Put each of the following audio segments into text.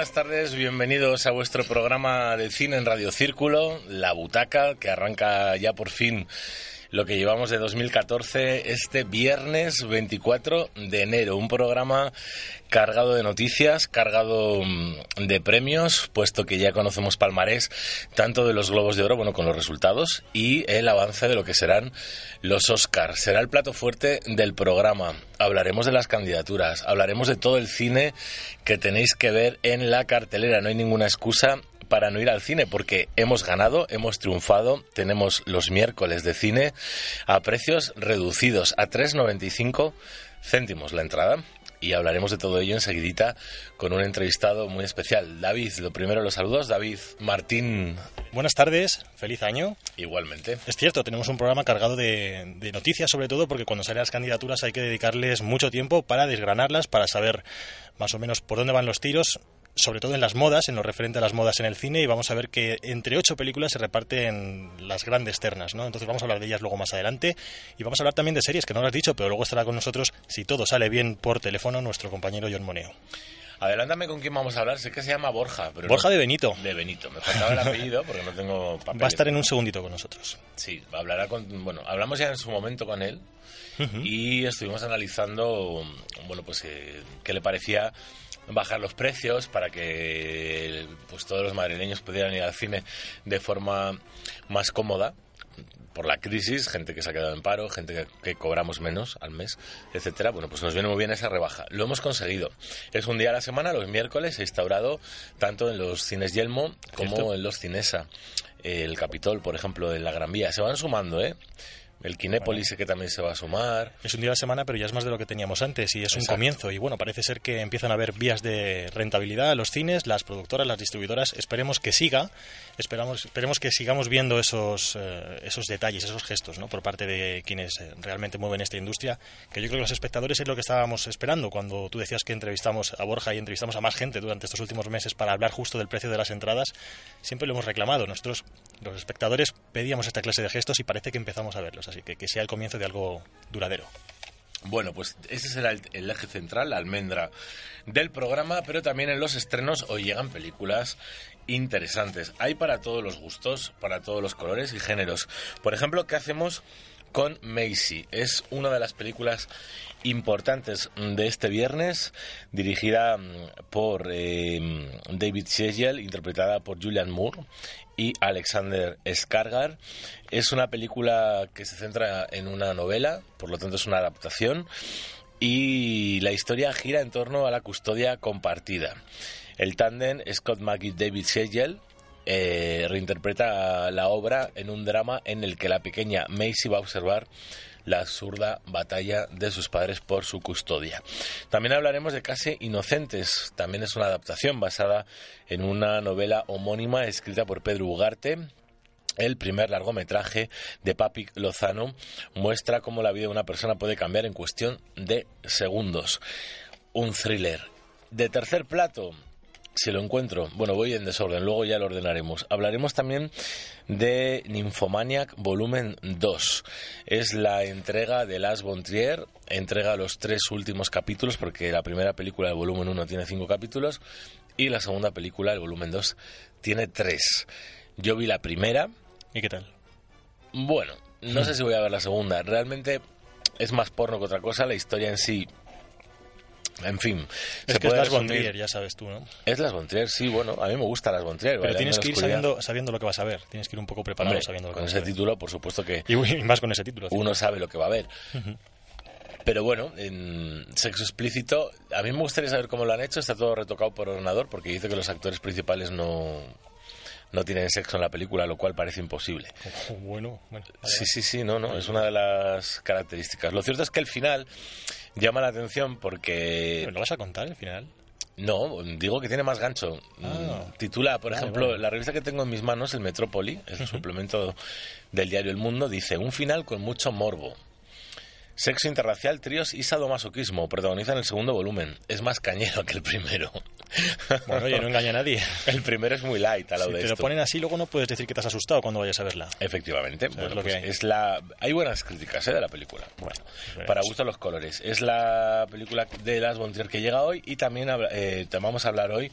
Buenas tardes, bienvenidos a vuestro programa de cine en Radio Círculo, La Butaca, que arranca ya por fin lo que llevamos de 2014 este viernes 24 de enero. Un programa cargado de noticias, cargado mm, de premios, puesto que ya conocemos palmarés tanto de los Globos de Oro, bueno, con los resultados, y el avance de lo que serán los Oscars. Será el plato fuerte del programa. Hablaremos de las candidaturas, hablaremos de todo el cine que tenéis que ver en la cartelera. No hay ninguna excusa para no ir al cine porque hemos ganado, hemos triunfado, tenemos los miércoles de cine a precios reducidos a 3,95 céntimos la entrada y hablaremos de todo ello enseguidita con un entrevistado muy especial. David, lo primero los saludos. David Martín. Buenas tardes, feliz año. Igualmente. Es cierto, tenemos un programa cargado de, de, noticias, sobre todo porque cuando salen las candidaturas hay que dedicarles mucho tiempo para desgranarlas, para saber más o menos por dónde van los tiros sobre todo en las modas, en lo referente a las modas en el cine, y vamos a ver que entre ocho películas se reparten las grandes ternas, ¿no? Entonces vamos a hablar de ellas luego más adelante, y vamos a hablar también de series, que no lo has dicho, pero luego estará con nosotros, si todo sale bien por teléfono, nuestro compañero John Moneo. Adelántame con quién vamos a hablar. Sé que se llama Borja. Pero Borja no, de Benito. De Benito. Me faltaba el apellido porque no tengo papel. Va a estar en un segundito con nosotros. Sí, hablará con. Bueno, hablamos ya en su momento con él uh -huh. y estuvimos analizando, bueno, pues eh, qué le parecía bajar los precios para que pues todos los madrileños pudieran ir al cine de forma más cómoda por la crisis, gente que se ha quedado en paro, gente que, que, cobramos menos al mes, etcétera. Bueno, pues nos viene muy bien esa rebaja. Lo hemos conseguido. Es un día a la semana, los miércoles, se ha instaurado tanto en los cines Yelmo como ¿Cierto? en los Cinesa. El Capitol, por ejemplo, en la Gran Vía. Se van sumando, ¿eh? El Kinépolis bueno. que también se va a sumar. Es un día a la semana, pero ya es más de lo que teníamos antes y es Exacto. un comienzo. Y bueno, parece ser que empiezan a haber vías de rentabilidad a los cines, las productoras, las distribuidoras. Esperemos que siga. Esperamos, esperemos que sigamos viendo esos, eh, esos detalles, esos gestos, ¿no? Por parte de quienes eh, realmente mueven esta industria. Que yo creo que los espectadores es lo que estábamos esperando cuando tú decías que entrevistamos a Borja y entrevistamos a más gente durante estos últimos meses para hablar justo del precio de las entradas. Siempre lo hemos reclamado. Nosotros, los espectadores, pedíamos esta clase de gestos y parece que empezamos a verlos así que que sea el comienzo de algo duradero. Bueno, pues ese será el, el, eje central, la almendra del programa, pero también en los estrenos hoy llegan películas interesantes. Hay para todos los gustos, para todos los colores y géneros. Por ejemplo, ¿qué hacemos con Macy? Es una de las películas importantes de este viernes, dirigida por eh, David Segel, interpretada por Julian Moore y Alexander Skargar. Es una película que se centra en una novela, por lo tanto es una adaptación, y la historia gira en torno a la custodia compartida. El tándem Scott Maggie-David Segel eh, reinterpreta la obra en un drama en el que la pequeña Macy va a observar la absurda batalla de sus padres por su custodia. También hablaremos de Casi Inocentes, también es una adaptación basada en una novela homónima escrita por Pedro Ugarte, el primer largometraje de Papi Lozano muestra cómo la vida de una persona puede cambiar en cuestión de segundos. Un thriller. De tercer plato, si lo encuentro, bueno, voy en desorden, luego ya lo ordenaremos. Hablaremos también de Nymphomaniac Volumen 2. Es la entrega de Las Bontrier, entrega los tres últimos capítulos, porque la primera película del volumen 1 tiene cinco capítulos y la segunda película, el volumen 2, tiene tres. Yo vi la primera. ¿Y qué tal? Bueno, no sé si voy a ver la segunda. Realmente es más porno que otra cosa. La historia en sí en fin. Es que es Las Bontrier, ya sabes tú, ¿no? Es Las Bontrier, sí, bueno, a mí me gusta Las Bontrier. Pero tienes que ir sabiendo, sabiendo, lo que vas a ver, tienes que ir un poco preparado Hombre, sabiendo lo que Con vas ese a ver. título, por supuesto que... Y, y más con ese título. Uno sabe lo que va a ver. Uh -huh. Pero bueno, en sexo explícito, a mí me gustaría saber cómo lo han hecho. Está todo retocado por ordenador porque dice que los actores principales no, no tienen sexo en la película, lo cual parece imposible. Oh, bueno, bueno sí, sí, sí, no, no, es una de las características. Lo cierto es que el final llama la atención porque... ¿Me lo vas a contar el final? No, digo que tiene más gancho. Ah. Titula, por ejemplo, la revista que tengo en mis manos, el Metrópoli, es el suplemento del diario El Mundo, dice un final con mucho morbo. Sexo interracial, tríos y sadomasoquismo. Protagoniza en el segundo volumen. Es más cañero que el primero. Bueno, oye, no engaña a nadie. El primero es muy light a lo si de te lo ponen así, luego no puedes decir que te has asustado cuando vayas a verla. Efectivamente. Bueno, lo pues que hay. Es la... hay buenas críticas ¿eh? de la película. Bueno, para gusto los colores. Es la película de Las Bontier que llega hoy y también eh, vamos a hablar hoy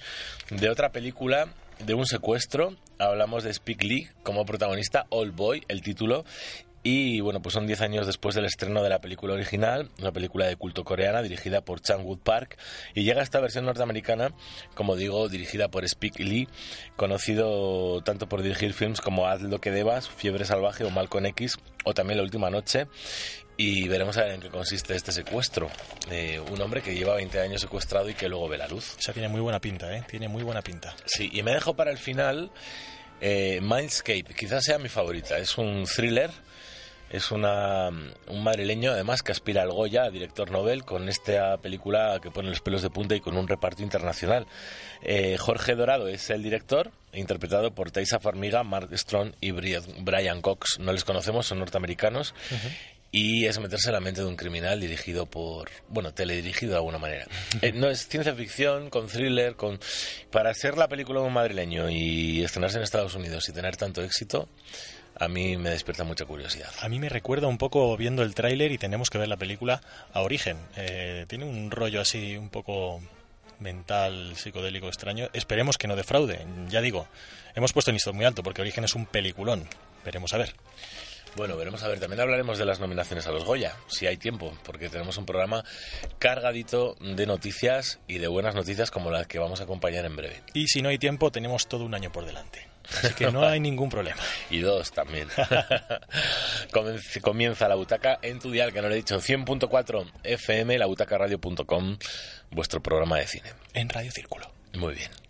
de otra película de un secuestro. Hablamos de Speak Lee como protagonista, All Boy, el título, y bueno, pues son 10 años después del estreno de la película original, una película de culto coreana dirigida por Chang Wook Park. Y llega esta versión norteamericana, como digo, dirigida por Spike Lee, conocido tanto por dirigir films como Haz lo que debas, Fiebre Salvaje o Malcolm X, o también La Última Noche. Y veremos a ver en qué consiste este secuestro. de un hombre que lleva 20 años secuestrado y que luego ve la luz. O sea, tiene muy buena pinta, ¿eh? Tiene muy buena pinta. Sí, y me dejo para el final eh, Mindscape. Quizás sea mi favorita. Es un thriller es una, un madrileño, además, que aspira al Goya, director Nobel, con esta película que pone los pelos de punta y con un reparto internacional. Eh, Jorge Dorado es el director, interpretado por Taisa Farmiga, Mark Strong y Brian Cox. No les conocemos, son norteamericanos. Y es meterse en la mente de un criminal dirigido por, bueno, teledirigido de alguna manera. Eh, no es ciencia ficción, con thriller, con... Para ser la película de un madrileño y estrenarse en Estados Unidos y tener tanto éxito, a mí me despierta mucha curiosidad. A mí me recuerda un poco viendo el tráiler y tenemos que ver la película a origen. Eh, tiene un rollo así un poco mental, psicodélico, extraño. Esperemos que no defraude. Ya digo, hemos puesto el listón muy alto porque Origen es un peliculón. Veremos a ver. Bueno, veremos a ver. También hablaremos de las nominaciones a los Goya, si hay tiempo, porque tenemos un programa cargadito de noticias y de buenas noticias como las que vamos a acompañar en breve. Y si no hay tiempo, tenemos todo un año por delante. Así que no hay ningún problema. Y dos también. Comienza la butaca en tu dial, que no le he dicho, 100.4 FM, labutacaradio.com, vuestro programa de cine. En Radio Círculo. Muy bien.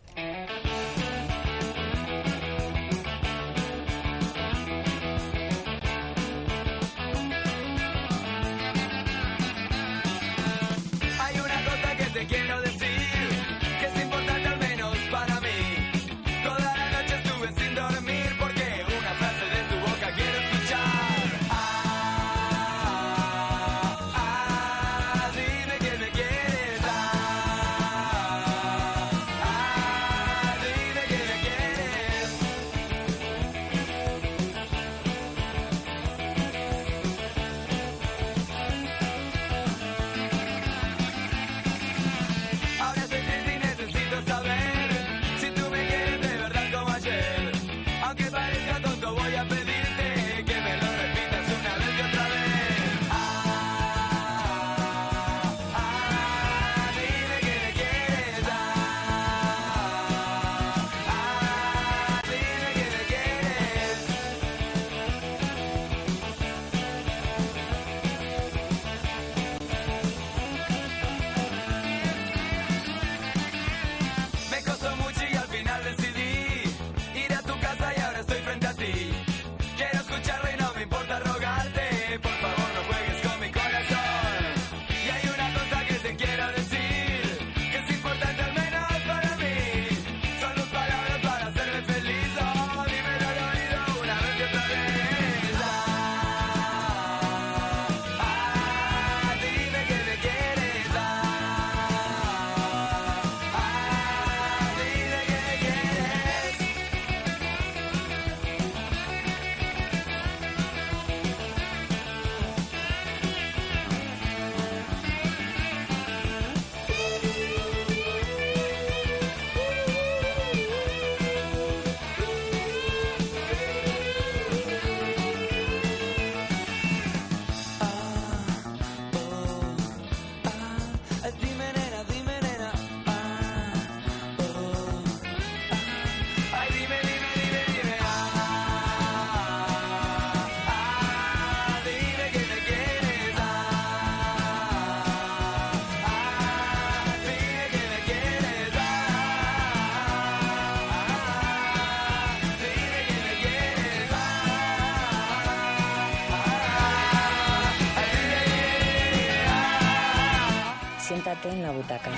Siéntate en la butaca.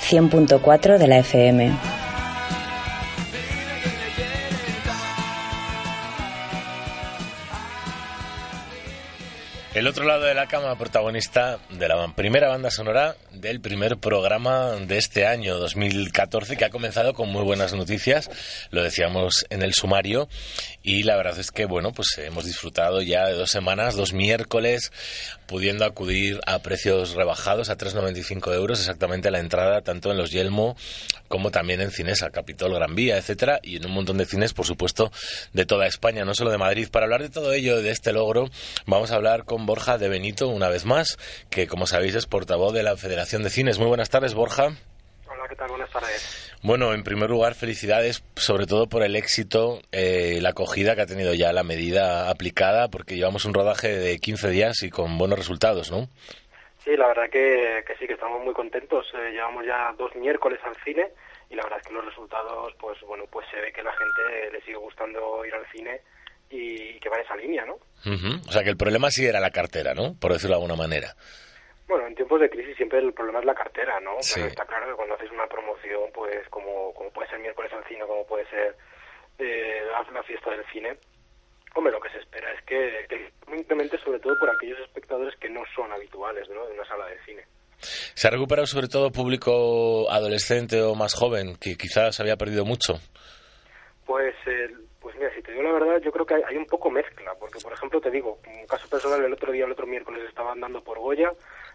100.4 de la FM. De la primera banda sonora del primer programa de este año 2014, que ha comenzado con muy buenas noticias, lo decíamos en el sumario, y la verdad es que, bueno, pues hemos disfrutado ya de dos semanas, dos miércoles, pudiendo acudir a precios rebajados a 3,95 euros exactamente la entrada, tanto en los Yelmo como también en Cinesa, Capitol, Gran Vía, etcétera, y en un montón de cines, por supuesto, de toda España, no solo de Madrid. Para hablar de todo ello, de este logro, vamos a hablar con Borja de Benito una vez más, que como sabéis es portavoz de la Federación de Cines. Muy buenas tardes, Borja. Hola, ¿qué tal? Buenas tardes. Bueno, en primer lugar, felicidades sobre todo por el éxito, eh, la acogida que ha tenido ya la medida aplicada, porque llevamos un rodaje de 15 días y con buenos resultados, ¿no? Sí, la verdad que, sí, que estamos muy contentos. Eh, llevamos ya dos miércoles al cine y la verdad es que los resultados, pues bueno, pues se ve que la gente le sigue gustando ir al cine y que va en esa línea, ¿no? O sea que el problema sí era la cartera, ¿no? Por decirlo de alguna manera. Bueno, en tiempos de crisis siempre el problema es la cartera, ¿no? Pero está claro que cuando haces una promoción, pues como, como puede ser miércoles al cine, como puede ser eh, la fiesta del cine, hombre, lo que se espera es que, que sobre todo por aquellos espectadores que no son habituales, ¿no? De una sala de cine. ¿Se ha recuperado sobre todo público adolescente o más joven que quizás había perdido mucho? Pues el pues mira, si te digo la verdad, yo creo que hay, un poco mezcla, porque por ejemplo te digo, un caso personal, el otro día, el otro miércoles estaba andando por Goya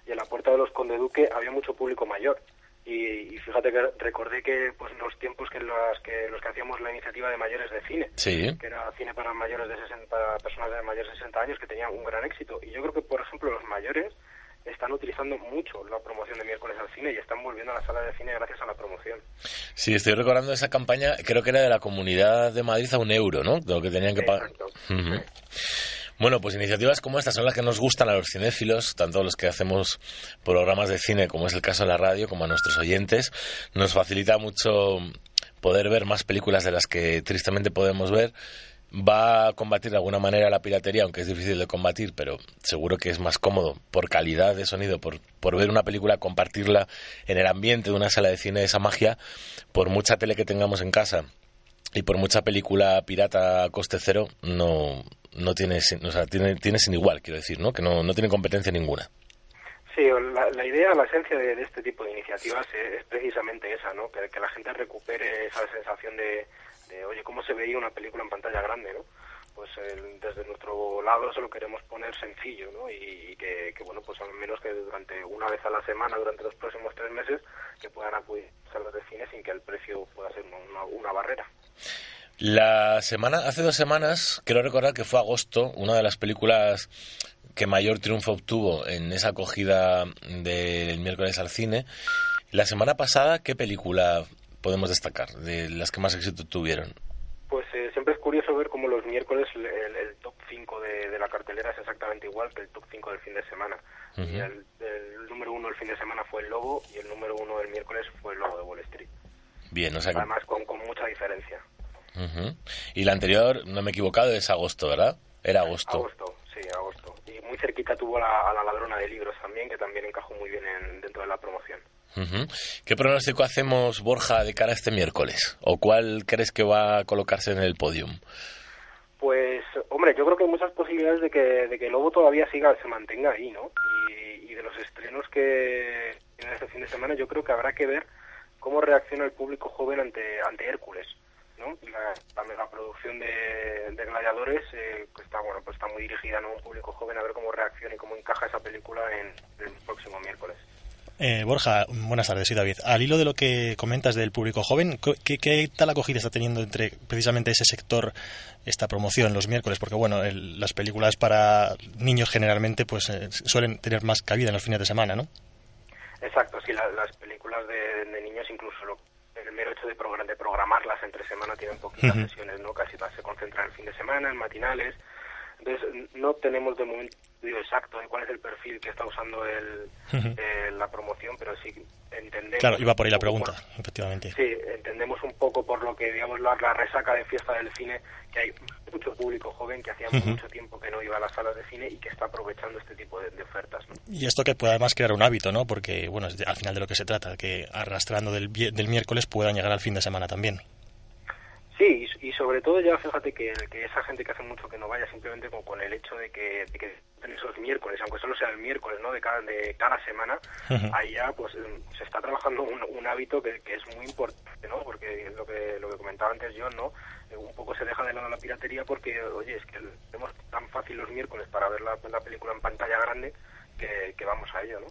y en la puerta de los Conde Duque había mucho público mayor. Y, fíjate que recordé que pues los tiempos que los que los que hacíamos la iniciativa de mayores de cine, que era cine para mayores de 60, para personas de mayores de 60 años que tenía un gran éxito. Y yo creo que por ejemplo los mayores están utilizando mucho la promoción de miércoles al cine y están volviendo a la sala de cine gracias a la promoción. Sí, estoy recordando esa campaña, creo que era de la Comunidad de Madrid a un euro, ¿no? De lo que tenían que pagar. Bueno, pues iniciativas como estas son las que nos gustan a los cinéfilos, tanto a los que hacemos programas de cine, como es el caso de la radio, como a nuestros oyentes. Nos facilita mucho poder ver más películas de las que tristemente podemos ver va a combatir de alguna manera la piratería, aunque es difícil de combatir, pero seguro que es más cómodo por calidad de sonido, por, por ver una película, compartirla en el ambiente de una sala de cine, esa magia, por mucha tele que tengamos en casa y por mucha película pirata a coste cero, no, no tiene, o sea, tiene, tiene sin igual, quiero decir, ¿no? que no, no tiene competencia ninguna. Sí, la, idea, la esencia de, este tipo de iniciativas es, precisamente esa, ¿no? Que la gente recupere esa sensación de, oye, ¿cómo se veía una película en pantalla grande, no? Pues desde nuestro lado se lo queremos poner sencillo, ¿no? Y, que, bueno, pues al menos que durante una vez a la semana, durante los próximos tres meses, que puedan acudir a salas de cine sin que el precio pueda ser una, una barrera. La semana, hace dos semanas, quiero recordar que fue agosto, una de las películas que mayor triunfo obtuvo en esa acogida del miércoles al cine. La semana pasada, ¿qué película podemos destacar de las que más éxito tuvieron? Pues eh, siempre es curioso ver cómo los miércoles el, top 5 de, la cartelera es exactamente igual que el top 5 del fin de semana. y el, número uno del fin de semana fue el Lobo y el número uno del miércoles fue el Lobo de Wall Street. Bien, o sea Además, con, con mucha diferencia. Y la anterior, no me he equivocado, es agosto, ¿verdad? Era agosto. Agosto, sí, agosto. Y muy cerquita tuvo a la ladrona de libros también, que también encajó muy bien dentro de la promoción. ¿Qué pronóstico hacemos, Borja, de cara a este miércoles? ¿O cuál crees que va a colocarse en el podium? Pues, hombre, yo creo que hay muchas posibilidades de que, de que Lobo todavía siga, se mantenga ahí, ¿no? Y, de los estrenos que en este fin de semana, yo creo que habrá que ver cómo reacciona el público joven ante, ante Hércules. ¿no? La, la megaproducción de, Gladiadores eh, está bueno pues está muy dirigida a un público joven a ver cómo reacciona y cómo encaja esa película en el próximo miércoles. Eh, Borja, buenas tardes, soy David. Al hilo de lo que comentas del público joven, ¿qué, ¿qué, tal acogida está teniendo entre precisamente ese sector esta promoción los miércoles? Porque bueno, las películas para niños generalmente pues eh, suelen tener más cabida en los fines de semana, ¿no? Exacto, sí, las películas de, niños incluso el mero hecho de, de programarlas entre semana tienen poquitas sesiones, ¿no? Casi se concentran en el fin de semana, en matinales, Entonces, no tenemos de momento exacto de cuál es el perfil que está usando el, eh, la promoción, pero sí entendemos... Claro, iba por ahí la pregunta, efectivamente. Sí, entendemos un poco por lo que, digamos, la, la, resaca de fiesta del cine, que hay mucho público joven que hacía mucho tiempo que no iba a las salas de cine y que está aprovechando este tipo de, de ofertas. ¿no? Y esto que puede además crear un hábito, ¿no? Porque, bueno, al final de lo que se trata, que arrastrando del, del miércoles puedan llegar al fin de semana también. Sí, y, y, sobre todo ya fíjate que, que, esa gente que hace mucho que no vaya simplemente con, con el hecho de que, de que esos miércoles, aunque solo sea el miércoles, ¿no? De cada, de cada semana, uh -huh. ahí ya pues se está trabajando un, un hábito que, que, es muy importante, ¿no? Porque lo que lo que comentaba antes yo, ¿no? Un poco se deja de lado la piratería porque, oye, es que tenemos tan fácil los miércoles para ver la, la película en pantalla grande que, que vamos a ello, ¿no?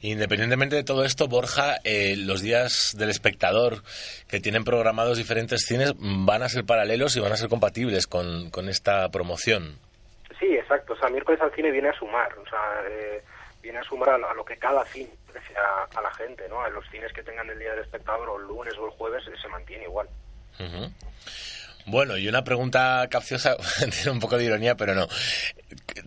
Independientemente de todo esto, Borja, eh, los días del espectador que tienen programados diferentes cines van a ser paralelos y van a ser compatibles con, con esta promoción. Sí, exacto. O sea, miércoles al cine viene a sumar, o sea, eh, viene a sumar a lo, a lo, que cada cine ofrece a, a, la gente, ¿no? A los cines que tengan el día del espectador o el lunes o el jueves se mantiene igual. Uh -huh. Bueno, y una pregunta capciosa, tiene un poco de ironía, pero no.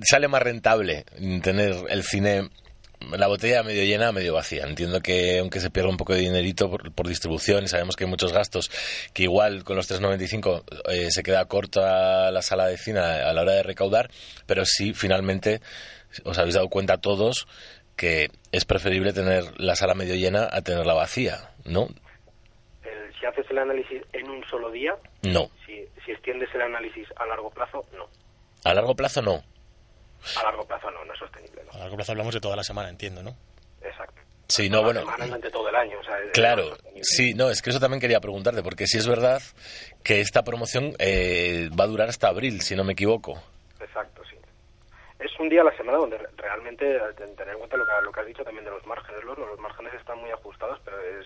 ¿Sale más rentable tener el cine la botella medio llena, medio vacía. Entiendo que aunque se pierda un poco de dinerito por, por distribución y sabemos que hay muchos gastos, que igual con los 3,95 eh, se queda corta la sala de cine a la hora de recaudar, pero sí, finalmente, os habéis dado cuenta todos que es preferible tener la sala medio llena a tenerla vacía, ¿no? El, si haces el análisis en un solo día, no. Si, si extiendes el análisis a largo plazo, no. A largo plazo, no. A largo plazo no, no es sostenible. No. A largo plazo hablamos de toda la semana, entiendo, ¿no? Exacto. Sí, no, bueno. Todo el año. O sea, claro, sí, no, es que eso también quería preguntarte, porque sí es verdad que esta promoción eh, va a durar hasta abril, si no me equivoco. Exacto, sí. Es un día a la semana donde realmente, tener en cuenta lo que, lo que has dicho también de los márgenes, los, los márgenes están muy ajustados, pero es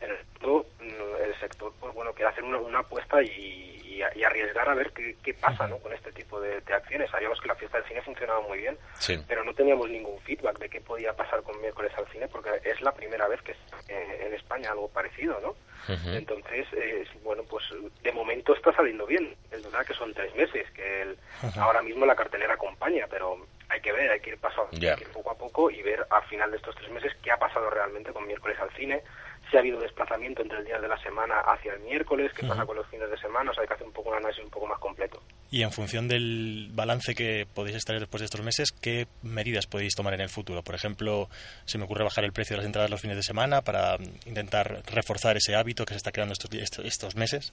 en el sector, el sector pues bueno, quiere hacer una, una apuesta y, y, y, arriesgar a ver qué, qué pasa ¿no? con este tipo de, de, acciones. Sabíamos que la fiesta del cine funcionaba muy bien, sí. pero no teníamos ningún feedback de qué podía pasar con miércoles al cine, porque es la primera vez que eh, en España algo parecido, ¿no? Uh -huh. Entonces, eh, bueno, pues de momento está saliendo bien. Es verdad que son tres meses, que el, uh -huh. ahora mismo la cartelera acompaña, pero hay que ver, hay que ir yeah. ir poco a poco y ver al final de estos tres meses qué ha pasado realmente con miércoles al cine, si ha habido desplazamiento entre el día de la semana hacia el miércoles, qué uh -huh. pasa con los fines de semana, o sea, hay que hacer un poco un análisis un poco más completo. Y en función del balance que podéis extraer después de estos meses, ¿qué medidas podéis tomar en el futuro? Por ejemplo, se me ocurre bajar el precio de las entradas los fines de semana para intentar reforzar ese hábito que se está creando estos, estos, estos meses.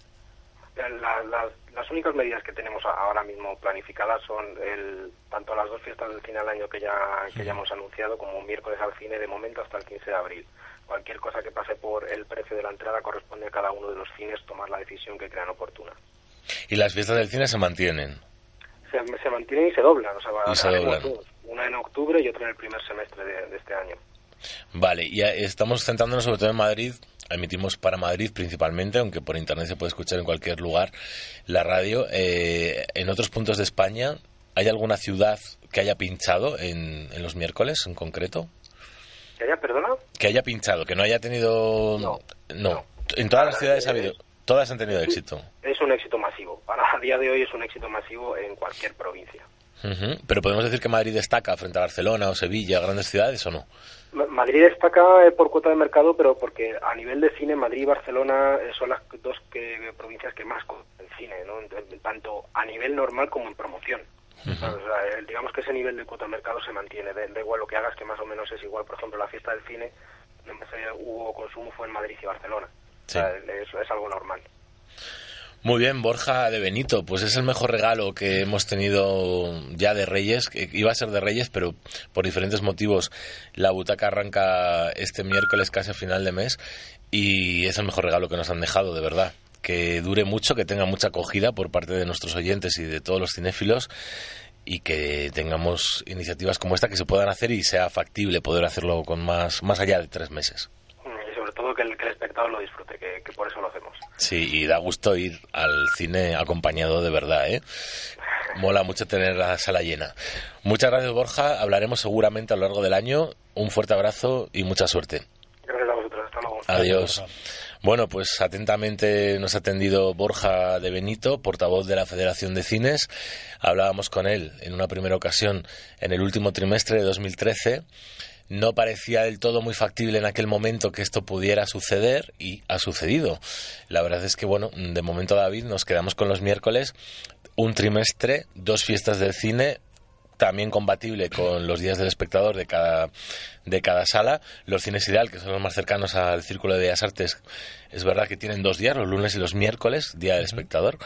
La, la, las únicas medidas que tenemos ahora mismo planificadas son el, tanto las dos fiestas del cine al año que ya, que ya hemos anunciado como un miércoles al cine de momento hasta el 15 de abril cualquier cosa que pase por el precio de la entrada corresponde a cada uno de los cines tomar la decisión que crean oportuna. ¿Y las fiestas del cine se mantienen? Se, se mantienen y se doblan. O sea, y se doblan. Dos, una en octubre y otra en el primer semestre de, de este año. Vale, y estamos centrándonos sobre todo en Madrid. Emitimos para Madrid principalmente, aunque por internet se puede escuchar en cualquier lugar la radio. Eh, en otros puntos de España, ¿hay alguna ciudad que haya pinchado en, en los miércoles en concreto? ¿Que haya, perdona? Que haya pinchado, que no haya tenido... No. No. no. En todas las ciudades ha habido... Todas han tenido éxito. Es un éxito masivo. Para a día de hoy es un éxito masivo en cualquier provincia. Uh -huh. Pero podemos decir que Madrid destaca frente a Barcelona o Sevilla, grandes ciudades, ¿o no? Madrid destaca eh, por cuota de mercado, pero porque a nivel de cine Madrid y Barcelona eh, son las dos que, provincias que más el cine, ¿no? tanto a nivel normal como en promoción. Uh -huh. o sea, digamos que ese nivel de cuota de mercado se mantiene. Da, igual lo que hagas, que más o menos es igual. Por ejemplo, la fiesta del cine, hubo consumo fue en Madrid y Barcelona. Sí. O sea, es, es algo normal. Muy bien, Borja de Benito, pues es el mejor regalo que hemos tenido ya de Reyes, que iba a ser de Reyes, pero por diferentes motivos la butaca arranca este miércoles casi a final de mes y es el mejor regalo que nos han dejado, de verdad. Que dure mucho, que tenga mucha acogida por parte de nuestros oyentes y de todos los cinéfilos y que tengamos iniciativas como esta que se puedan hacer y sea factible poder hacerlo con más, más allá de tres meses. Y sobre todo que el, que el espectador lo disfrute, que, que por eso lo hacemos. Sí, y da gusto ir al cine acompañado de verdad, ¿eh? Mola mucho tener la sala llena. Muchas gracias, Borja. Hablaremos seguramente a lo largo del año. Un fuerte abrazo y mucha suerte. Gracias a vosotros. Hasta luego. Adiós. Bueno, pues atentamente nos ha atendido Borja de Benito, portavoz de la Federación de Cines. Hablábamos con él en una primera ocasión en el último trimestre de 2013 no parecía del todo muy factible en aquel momento que esto pudiera suceder y ha sucedido. La verdad es que, bueno, de momento, David, nos quedamos con los miércoles, un trimestre, dos fiestas del cine, también compatible con los días del espectador de cada, de cada sala. Los cines ideal, que son los más cercanos al Círculo de Bellas Artes, es verdad que tienen dos días, los lunes y los miércoles, día del espectador.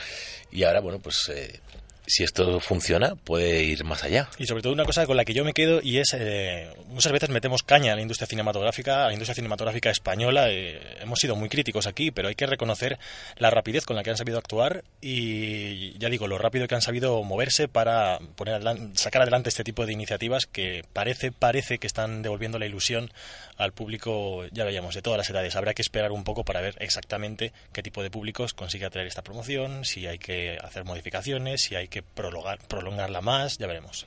Y ahora, bueno, pues eh, si esto funciona, puede ir más allá. Y sobre todo una cosa con la que yo me quedo y es, eh, muchas veces metemos caña a la industria cinematográfica, a la industria cinematográfica española. Eh, hemos sido muy críticos aquí, pero hay que reconocer la rapidez con la que han sabido actuar y, ya digo, lo rápido que han sabido moverse para poner sacar adelante este tipo de iniciativas que parece, parece que están devolviendo la ilusión al público, ya veíamos, de todas las edades. Habrá que esperar un poco para ver exactamente qué tipo de públicos consigue atraer esta promoción, si hay que hacer modificaciones, si hay que prolongar, prolongarla más, ya veremos.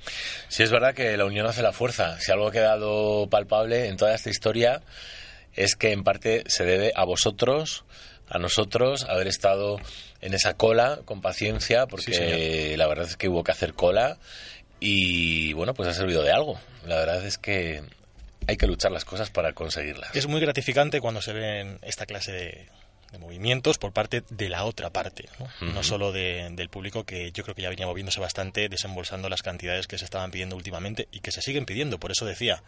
Sí, es verdad que la unión hace la fuerza. Si algo ha quedado palpable en toda esta historia es que en parte se debe a vosotros, a nosotros, haber estado en esa cola con paciencia, porque la verdad es que hubo que hacer cola y bueno, pues ha servido de algo. La verdad es que hay que luchar las cosas para conseguirlas. Es muy gratificante cuando se ven esta clase de, movimientos por parte de la otra parte, no, solo del público que yo creo que ya venía moviéndose bastante, desembolsando las cantidades que se estaban pidiendo últimamente y que se siguen pidiendo. Por eso decía,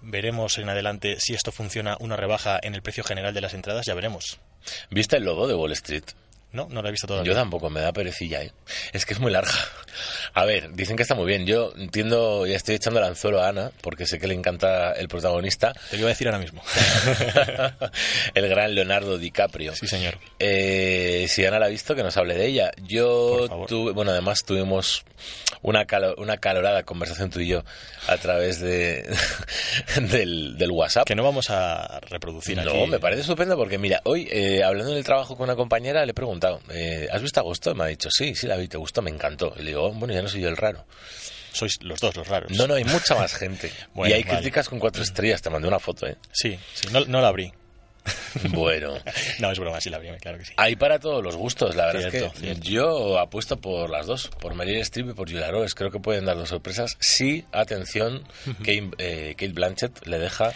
veremos en adelante si esto funciona una rebaja en el precio general de las entradas, ya veremos. ¿Viste el logo de Wall Street? No, no la he visto todavía. Yo tampoco, me da perecilla, ¿eh? Es que es muy larga. A ver, dicen que está muy bien. Yo entiendo y estoy echando el anzuelo a Ana, porque sé que le encanta el protagonista. Te lo iba a decir ahora mismo. el gran Leonardo DiCaprio. Sí, señor. Eh, si Ana la ha visto, que nos hable de ella. Yo tuve, bueno, además tuvimos una, una calorada conversación tú y yo a través de del, WhatsApp. Que no vamos a reproducir no, aquí. Me parece estupendo porque, mira, hoy, eh, hablando en el trabajo con una compañera, le he preguntado, eh, ¿has visto Agosto? Me ha dicho, sí, sí la vi, te gustó, me encantó. Y le digo, bueno, ya no soy yo el raro. Sois los dos los raros. No, no, hay mucha más gente. y hay críticas con cuatro estrellas, te mandé una foto, ¿eh? Sí, sí, no, no la abrí. Bueno. no, es broma, sí la abrí, claro que sí. Hay para todos los gustos, la verdad es que yo apuesto por las dos, por Meryl Streep y por Julia Roberts. Creo que pueden dar dos sorpresas. Sí, atención, Kate, eh, Kate Blanchett le deja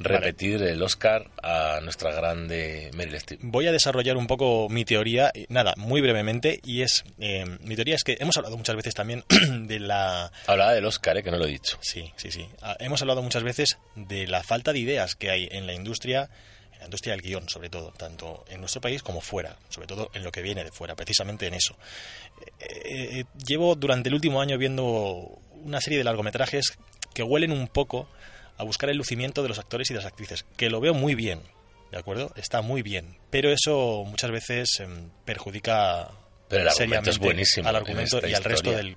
repetir el Oscar a nuestra grande Meryl Streep. Voy a desarrollar un poco mi teoría, nada, muy brevemente, y es, eh, mi teoría es que hemos hablado muchas veces también de la... Hablaba del Oscar, eh, que no lo he dicho. Sí, sí, sí. Ah, hemos hablado muchas veces de la falta de ideas que hay en la industria la industria del guion, sobre todo, tanto en nuestro país como fuera, sobre todo en lo que viene de fuera, precisamente en eso. Eh, llevo durante el último año viendo una serie de largometrajes que huelen un poco a buscar el lucimiento de los actores y de las actrices, que lo veo muy bien, ¿de acuerdo? Está muy bien, pero eso muchas veces em, perjudica seriamente al argumento y al resto del...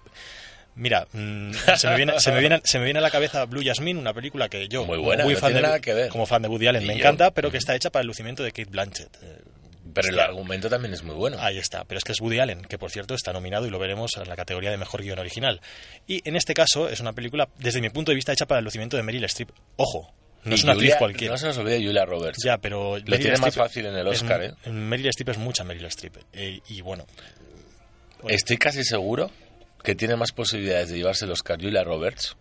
Mira, mm, se, me viene, se, me viene, se me viene a la cabeza Blue Jasmine, una película que yo, muy buena, fan de, como fan de Woody Allen, me encanta, pero que está hecha para el lucimiento de Kate Blanchett. Pero el argumento también es muy bueno. Ahí está, pero es que es Woody Allen, que por cierto está nominado y lo veremos en la categoría de mejor guion original. Y en este caso es una película, desde mi punto de vista, hecha para el lucimiento de Meryl Streep. Ojo, no es una actriz cualquiera. No se nos olvide Julia Roberts. Ya, pero. Lo tiene más fácil en el Oscar, ¿eh? Meryl Streep es mucha Meryl Streep. Eh, y bueno, Estoy casi seguro que tiene más posibilidades de llevarse el Oscar Julia Roberts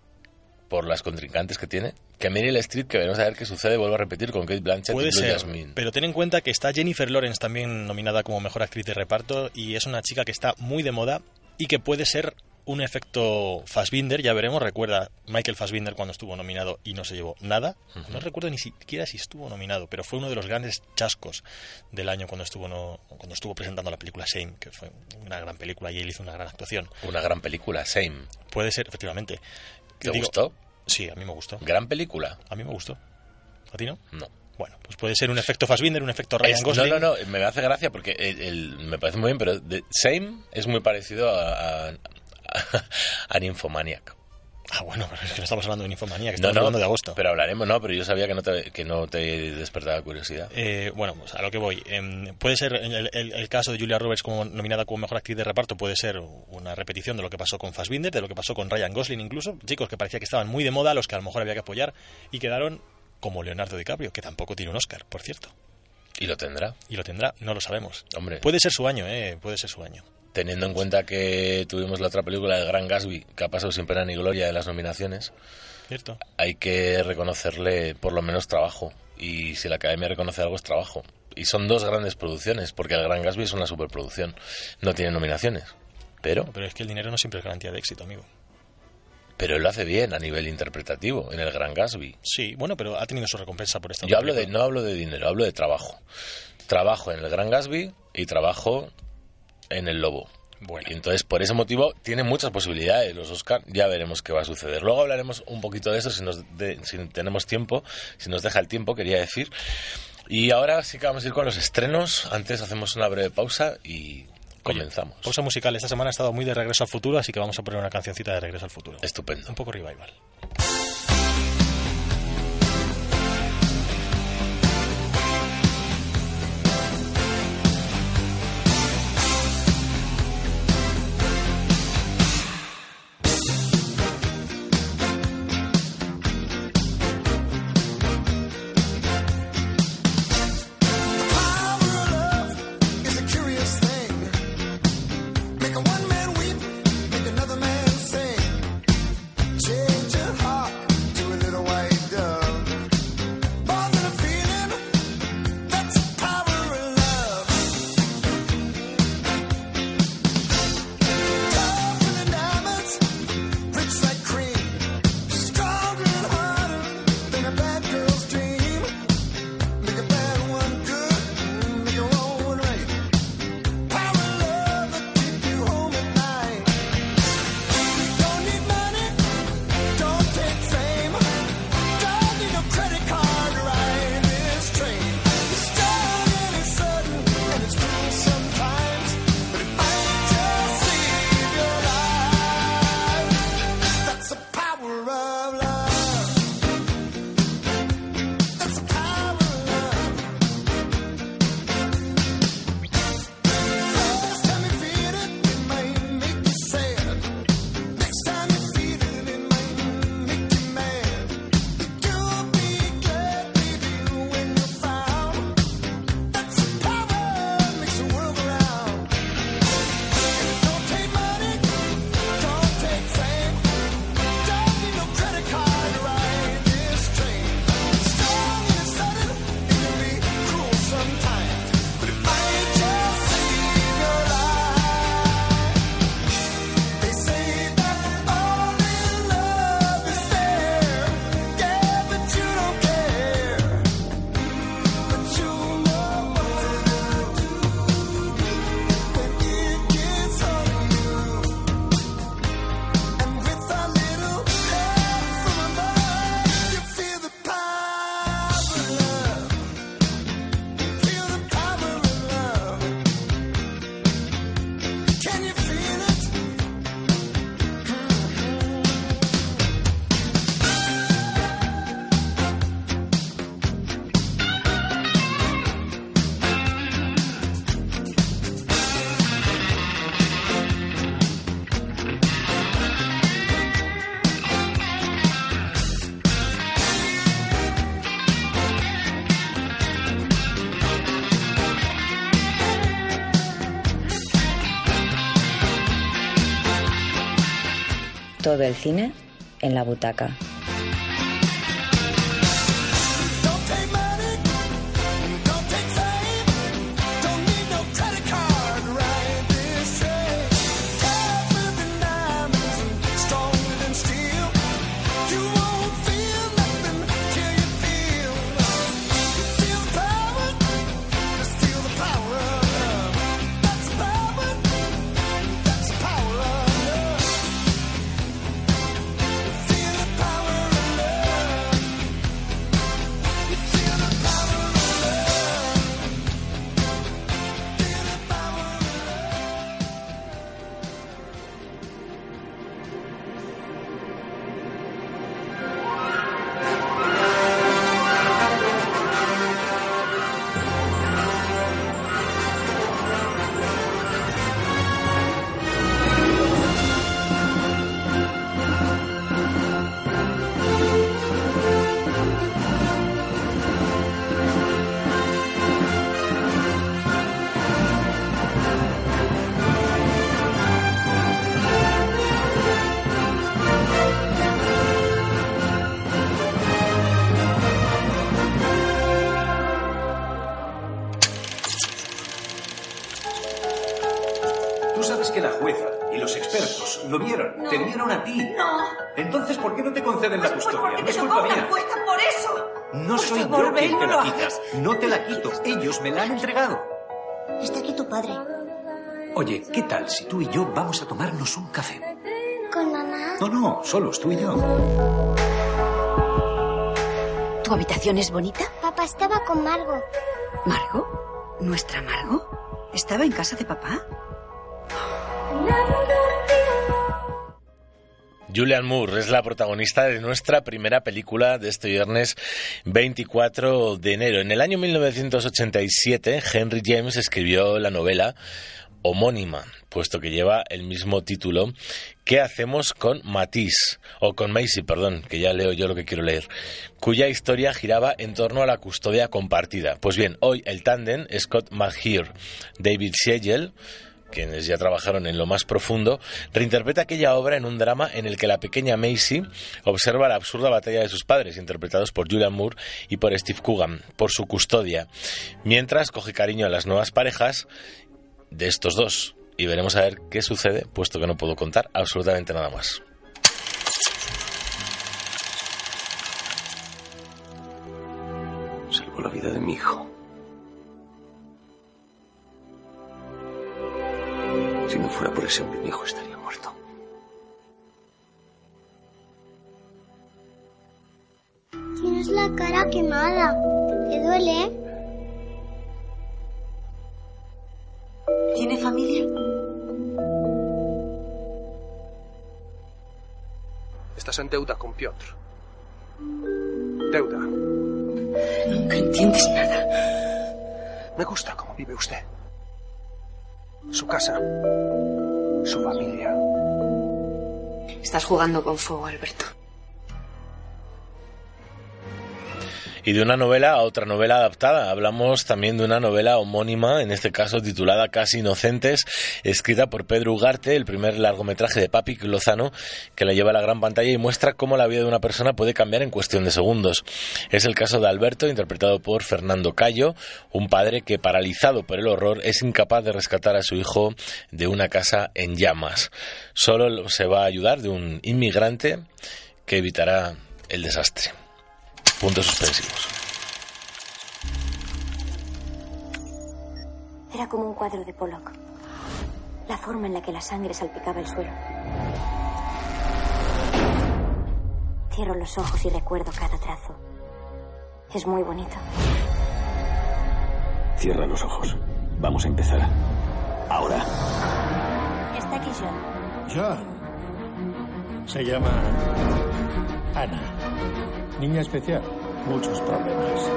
por las contrincantes que tiene que Meryl Streep, que veremos a ver qué sucede, vuelvo a repetir, con Kate Blanchett Puede y ser, Jasmine. Pero ten en cuenta que está Jennifer Lawrence también nominada como mejor actriz de reparto y es una chica que está muy de moda y que puede ser un efecto Fassbinder, ya veremos. Recuerda Michael Fassbinder cuando estuvo nominado y no se llevó nada. No recuerdo ni siquiera si estuvo nominado, pero fue uno de los grandes chascos del año cuando estuvo no, cuando estuvo presentando la película Shame, que fue una gran película y él hizo una gran actuación. Una gran película, Shame. Puede ser, efectivamente. ¿Te gustó? Sí, a mí me gustó. Gran película. A mí me gustó. ¿A ti no? No. Bueno, pues puede ser un efecto Fassbinder, un efecto Ryan Gosling. No, no, no, me hace gracia porque el, me parece muy bien, pero Same es muy parecido a, a, a Nymphomaniac. Ah, bueno, pero es que no estamos hablando de Ninfomanía, que estamos hablando de agosto. Pero hablaremos, no, pero yo sabía que no te, que no te despertaba curiosidad. Eh, bueno, pues a lo que voy. Em, puede ser el, el, caso de Julia Roberts como nominada como mejor actriz de reparto, puede ser una repetición de lo que pasó con Fassbinder, de lo que pasó con Ryan Gosling incluso. Chicos que parecía que estaban muy de moda, los que a lo mejor había que apoyar y quedaron como Leonardo DiCaprio, que tampoco tiene un Oscar, por cierto. Y lo tendrá. Y lo tendrá, no lo sabemos. Hombre. Puede ser su año, ¿eh? Puede ser su año. Teniendo en cuenta que tuvimos la otra película, El Gran Gatsby, que ha pasado sin pena ni gloria de las nominaciones, ¿Cierto? hay que reconocerle por lo menos trabajo. Y si la Academia reconoce algo es trabajo. Y son dos grandes producciones, porque El Gran Gatsby es una superproducción. No tiene nominaciones. Pero, Pero es que el dinero no siempre es garantía de éxito, amigo. pero él lo hace bien a nivel interpretativo en El Gran Gatsby. Sí, bueno, pero ha tenido su recompensa por esta Yo hablo de, no hablo de dinero, hablo de trabajo. Trabajo en El Gran Gatsby y trabajo en El Lobo. Bueno, Y entonces, por ese motivo, tiene muchas posibilidades los Oscar. Ya veremos qué va a suceder. Luego hablaremos un poquito de eso si, nos de- si tenemos tiempo, si nos deja el tiempo, quería decir. Y ahora sí que vamos a ir con los estrenos. Antes hacemos una breve pausa y comenzamos. pausa musical. Esta semana ha estado muy de regreso al futuro, así que vamos a poner una cancioncita de regreso al futuro. Estupendo. Un poco revival. Todo el cine en la butaca. Vinieron a ti. No. Entonces, ¿por qué no te conceden la Pues custodia? porque No te es lo culpa mía. puesta por eso. No Por soy favor, yo quien te la lo quita. No te la quito. Ellos me la han entregado. Está aquí tu padre. Oye, ¿qué tal si tú y yo vamos a tomarnos un café? ¿Con mamá? No, no, solos, tú y yo. ¿Tu habitación es bonita? Papá estaba con Margo. ¿Margo? ¿Nuestra Margo? ¿Estaba en casa de papá? Julian Moore es la protagonista de nuestra primera película de este viernes 24 de enero. En el año 1987, Henry James escribió la novela homónima, puesto que lleva el mismo título. ¿Qué hacemos con Matisse? O con Macy, perdón, que ya leo yo lo que quiero leer, cuya historia giraba en torno a la custodia compartida. Pues bien, hoy el tándem Scott McHugh, David Siegel, quienes ya trabajaron en lo más profundo, reinterpreta aquella obra en un drama en el que la pequeña Macy observa la absurda batalla de sus padres, interpretados por Julian Moore y por Steve Coogan, por su custodia, mientras coge cariño a las nuevas parejas de estos dos. Y veremos a ver qué sucede, puesto que no puedo contar absolutamente nada más. Salvó la vida de mi hijo. Si no fuera por ese hombre, mi hijo estaría muerto. Tienes la cara quemada. ¿Te duele? ¿Tiene familia? Estás en deuda con Piotr. Deuda. Nunca entiendes nada. Me gusta cómo vive usted. Su casa. Su familia. Estás jugando con fuego, Alberto. Y de una novela a otra novela adaptada. Hablamos también de una novela homónima, en este caso titulada Casi Inocentes, escrita por Pedro Ugarte, el primer largometraje de Papi Lozano, que la lleva a la gran pantalla y muestra cómo la vida de una persona puede cambiar en cuestión de segundos. Es el caso de Alberto, interpretado por Fernando Cayo, un padre que, paralizado por el horror, es incapaz de rescatar a su hijo de una casa en llamas. Solo se va a ayudar de un inmigrante que evitará el desastre. Puntos suspensivos. Era como un cuadro de Pollock. La forma en la que la sangre salpicaba el suelo. Cierro los ojos y recuerdo cada trazo. Es muy bonito. Cierra los ojos. Vamos a empezar. Ahora. Está aquí John. John. Se llama Ana. Niña especial. Muchos problemas.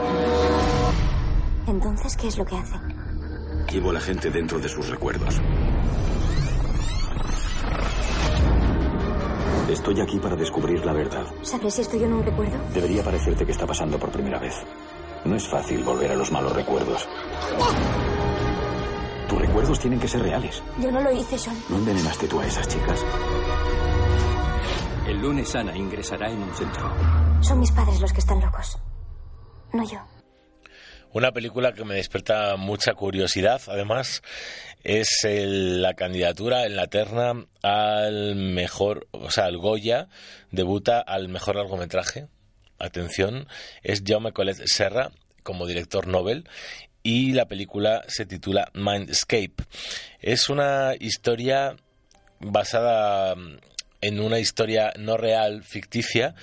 Entonces, ¿qué es lo que hacen? Llevo a la gente dentro de sus recuerdos. Estoy aquí para descubrir la verdad. ¿Sabes si estoy en un recuerdo? Debería parecerte que está pasando por primera vez. No es fácil volver a los malos recuerdos. Tus recuerdos tienen que ser reales. Yo no lo hice, John. ¿No envenenaste tú a esas chicas? El lunes Ana ingresará en un centro. Son mis padres los que están locos. No yo. Una película que me despierta mucha curiosidad, además, es el- la candidatura en la terna al mejor, o sea, al Goya, debuta al mejor largometraje. Atención, es Jaume Collet Serra como director Nobel y la película se titula Mindscape. Es una historia basada en una historia no real, ficticia,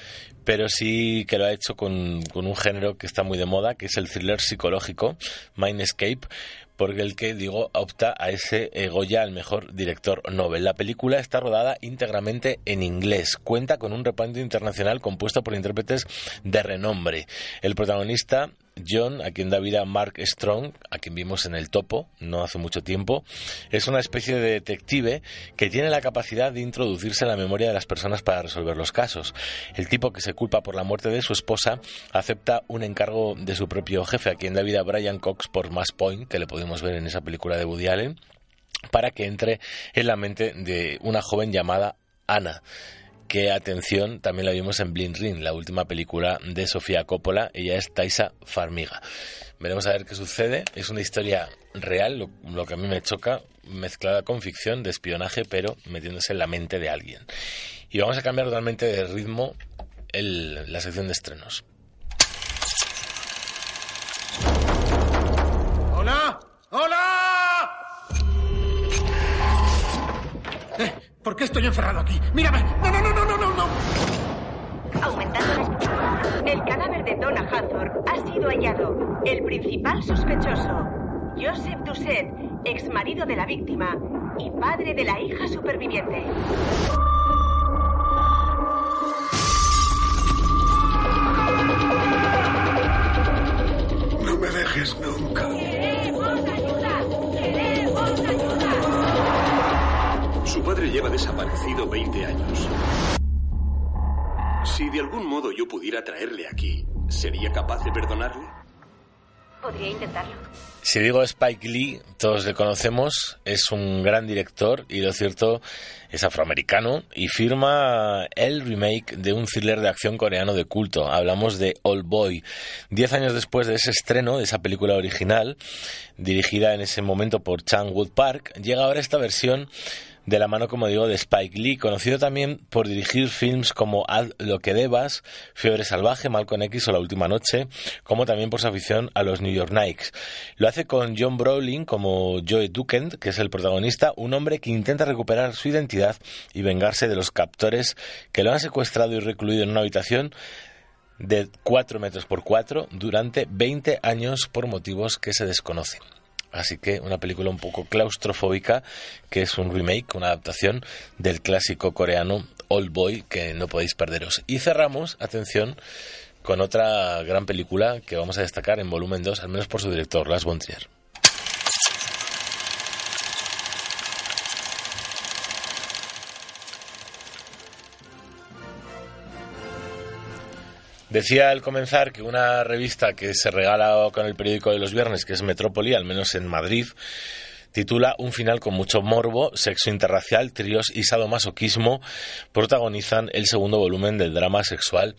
pero sí que lo ha hecho con, con un género que está muy de moda, que es el thriller psicológico, Mindscape, porque el que, digo, opta a ese eh, Goya al mejor director Nobel. La película está rodada íntegramente en inglés, cuenta con un reparto internacional compuesto por intérpretes de renombre. El protagonista John, a quien da vida Mark Strong, a quien vimos en El Topo no hace mucho tiempo, es una especie de detective que tiene la capacidad de introducirse en la memoria de las personas para resolver los casos. El tipo que se culpa por la muerte de su esposa acepta un encargo de su propio jefe, a quien da vida Brian Cox por Mass Point, que le pudimos ver en esa película de Woody Allen, para que entre en la mente de una joven llamada Ana que atención, también la vimos en Blind Ring, la última película de Sofía Coppola, ella es Taisa Farmiga. Veremos a ver qué sucede, es una historia real, lo, que a mí me choca, mezclada con ficción de espionaje, pero metiéndose en la mente de alguien. Y vamos a cambiar totalmente de ritmo la sección de estrenos. ¿Por qué estoy encerrado aquí? ¡Mírame! ¡No, no, no, no, no, no! no! Aumentando la- El cadáver de Donna Hathor ha sido hallado. El principal sospechoso, Joseph Doucet, ex marido de la víctima y padre de la hija superviviente. No me dejes nunca. Su padre lleva desaparecido 20 años. Si de algún modo yo pudiera traerle aquí, ¿sería capaz de perdonarle? Podría intentarlo. Si digo Spike Lee, todos le conocemos, es un gran director y lo cierto es afroamericano y firma el remake de un thriller de acción coreano de culto. Hablamos de Old Boy. Diez años después de ese estreno, de esa película original, dirigida en ese momento por Chan Wood Park, llega ahora esta versión de la mano, como digo, de Spike Lee, conocido también por dirigir films como Haz lo que debas, Fiebre Salvaje, Malcolm X o La Última Noche, como también por su afición a los New York Knicks. Lo hace con John Brolin como Joe Dukent, que es el protagonista, un hombre que intenta recuperar su identidad y vengarse de los captores que lo han secuestrado y recluido en una habitación de 4 metros por 4 durante 20 años por motivos que se desconocen. Así que una película un poco claustrofóbica, que es un remake, una adaptación del clásico coreano Old Boy, que no podéis perderos. Y cerramos, atención, con otra gran película que vamos a destacar en volumen 2, al menos por su director, Lars von Trier. Decía al comenzar que una revista que se regala con el periódico de los viernes, que es Metrópoli, al menos en Madrid, titula Un final con mucho morbo, sexo interracial, tríos y sadomasoquismo protagonizan el segundo volumen del drama sexual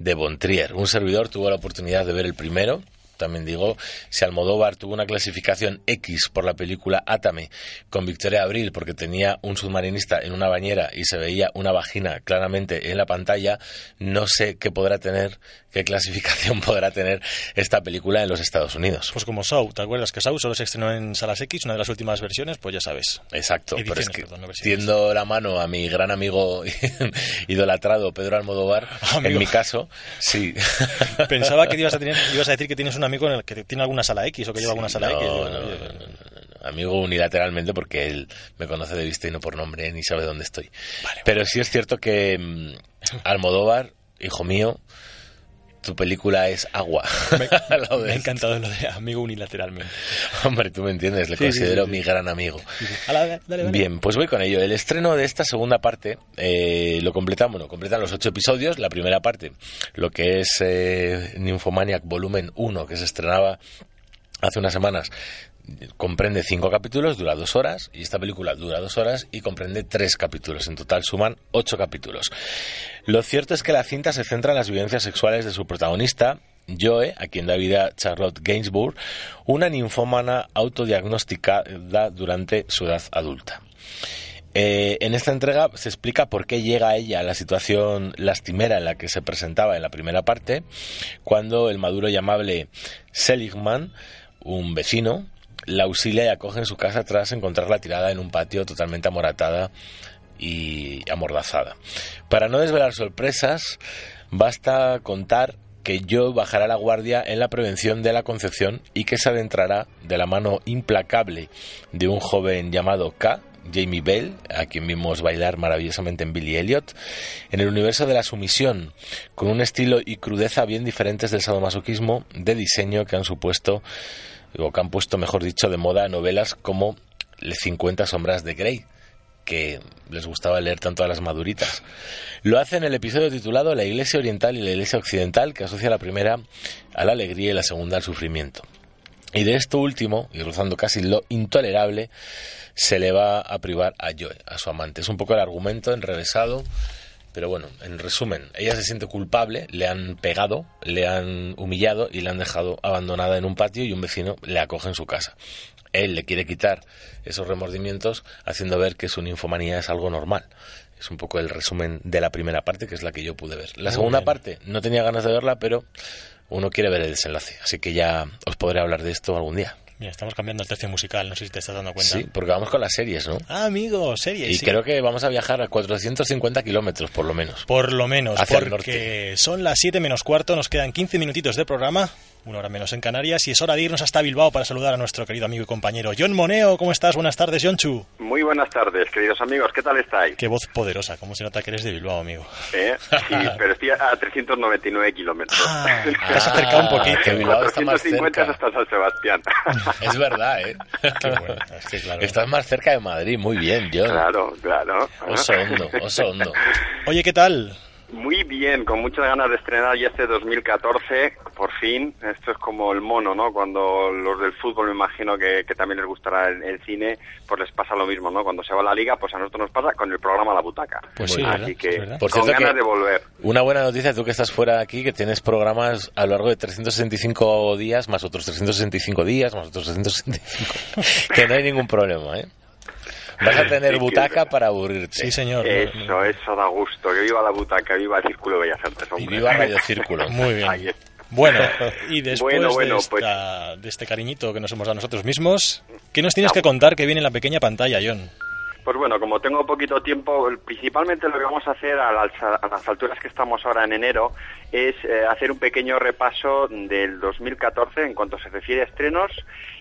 de Bontrier. Un servidor tuvo la oportunidad de ver el primero, también digo, si Almodóvar tuvo una clasificación X por la película Átame con Victoria Abril porque tenía un submarinista en una bañera y se veía una vagina claramente en la pantalla, no sé qué podrá tener, qué clasificación podrá tener esta película en los Estados Unidos. Pues como Saw, ¿te acuerdas que Saw solo se estrenó en Salas X, una de las últimas versiones? Pues ya sabes. Exacto, pero es Ediciones, que perdón, no versiones. tiendo la mano a mi gran amigo idolatrado Pedro Almodóvar, en mi caso, sí. Pensaba que ibas a, tener, ibas a decir que tienes un amigo en el que tiene alguna sala X o que lleva alguna sala X. Amigo unilateralmente porque él me conoce de vista y no por nombre ni sabe dónde estoy. Pero sí es cierto que mm, Almodóvar, hijo mío, tu película es agua. Me, me ha encantado lo de amigo unilateralmente. Hombre, tú me entiendes, le Sí, considero sí, sí. mi gran amigo. Ala, dale, dale. Bien, pues voy con ello. El estreno de esta segunda parte eh, lo completan, bueno, completan los ocho episodios. La primera parte, lo que es eh, Nymphomaniac Volumen 1, que se estrenaba hace unas semanas, comprende cinco capítulos, dura dos horas, y esta película dura dos horas y comprende tres capítulos. En total suman ocho capítulos. Lo cierto es que la cinta se centra en las vivencias sexuales de su protagonista, Joe, a quien da vida Charlotte Gainsbourg, una ninfómana autodiagnosticada durante su edad adulta. Eh, en esta entrega se explica por qué llega ella a la situación lastimera en la que se presentaba en la primera parte, cuando el maduro y amable Seligman, un vecino, la auxilia y acoge en su casa tras encontrarla tirada en un patio totalmente amoratada y amordazada. Para no desvelar sorpresas, basta contar que Joe bajará la guardia en la prevención de la concepción y que se adentrará de la mano implacable de un joven llamado K, Jamie Bell, a quien vimos bailar maravillosamente en Billy Elliot, en el universo de la sumisión, con un estilo y crudeza bien diferentes del sadomasoquismo de diseño que han supuesto, o que han puesto, mejor dicho, de moda novelas como Le 50 sombras de Grey, que les gustaba leer tanto a las maduritas. Lo hace en el episodio titulado La Iglesia Oriental y la Iglesia Occidental, que asocia la primera a la alegría y la segunda al sufrimiento. Y de esto último, y rozando casi lo intolerable, se le va a privar a Joe, a su amante. Es un poco el argumento enrevesado, pero bueno, en resumen, ella se siente culpable, le han pegado, le han humillado y le han dejado abandonada en un patio y un vecino le acoge en su casa. Él le quiere quitar esos remordimientos haciendo ver que su ninfomanía es algo normal. Es un poco el resumen de la primera parte, que es la que yo pude ver. La segunda parte no tenía ganas de verla, pero uno quiere ver el desenlace. Así que ya os podré hablar de esto algún día. Mira, estamos cambiando el tercio musical, no sé si te estás dando cuenta. Sí, porque vamos con las series, ¿no? Ah, amigo, series. Y sí. creo que vamos a viajar a 450 kilómetros, por lo menos. Por lo menos, Hacia el porque son las 7 menos cuarto, nos quedan 15 minutitos de programa, una hora menos en Canarias, y es hora de irnos hasta Bilbao para saludar a nuestro querido amigo y compañero John Moneo. ¿Cómo estás? Buenas tardes, John Chu. Muy buenas tardes, queridos amigos. ¿Qué tal estáis? Qué voz poderosa, cómo se nota que eres de Bilbao, amigo. ¿Eh? Sí, pero estoy a 399 kilómetros. Ah, te has acercado un poquito. que Bilbao está más 450 es cerca. hasta San Sebastián. Es verdad, ¿eh? Qué bueno, es que claro. Estás más cerca de Madrid, muy bien, John. Claro, claro. Oso hondo, oso hondo. Oye, ¿qué tal? Muy bien, con muchas ganas de estrenar ya este 2014, por fin. Esto es como el mono, ¿no? Cuando los del fútbol, me imagino que, que también les gustará el, el cine, pues les pasa lo mismo, ¿no? Cuando se va a la liga, pues a nosotros nos pasa con el programa La Butaca. Pues sí, Así ¿verdad? que. Por con cierto ganas que- de volver. Una buena noticia, tú que estás fuera de aquí, que tienes programas a lo largo de 365 días, más otros 365 días, más otros 365. que no hay ningún problema, ¿eh? Vas a tener Sí, que- butaca para aburrirte. Sí, señor. Eso, eso da gusto. Que viva la butaca, viva el Círculo Bellas Artes, Y hombre. viva Radio Círculo. Muy bien. Ahí está. Bueno, y después Bueno, bueno, de, pues- esta- de este cariñito que nos hemos dado nosotros mismos, ¿qué nos tienes que contar que viene en la pequeña pantalla, John? Pues bueno, como tengo poquito tiempo, principalmente lo que vamos a hacer a las, a las alturas que estamos ahora en enero es eh, hacer un pequeño repaso del 2014 en cuanto se refiere a estrenos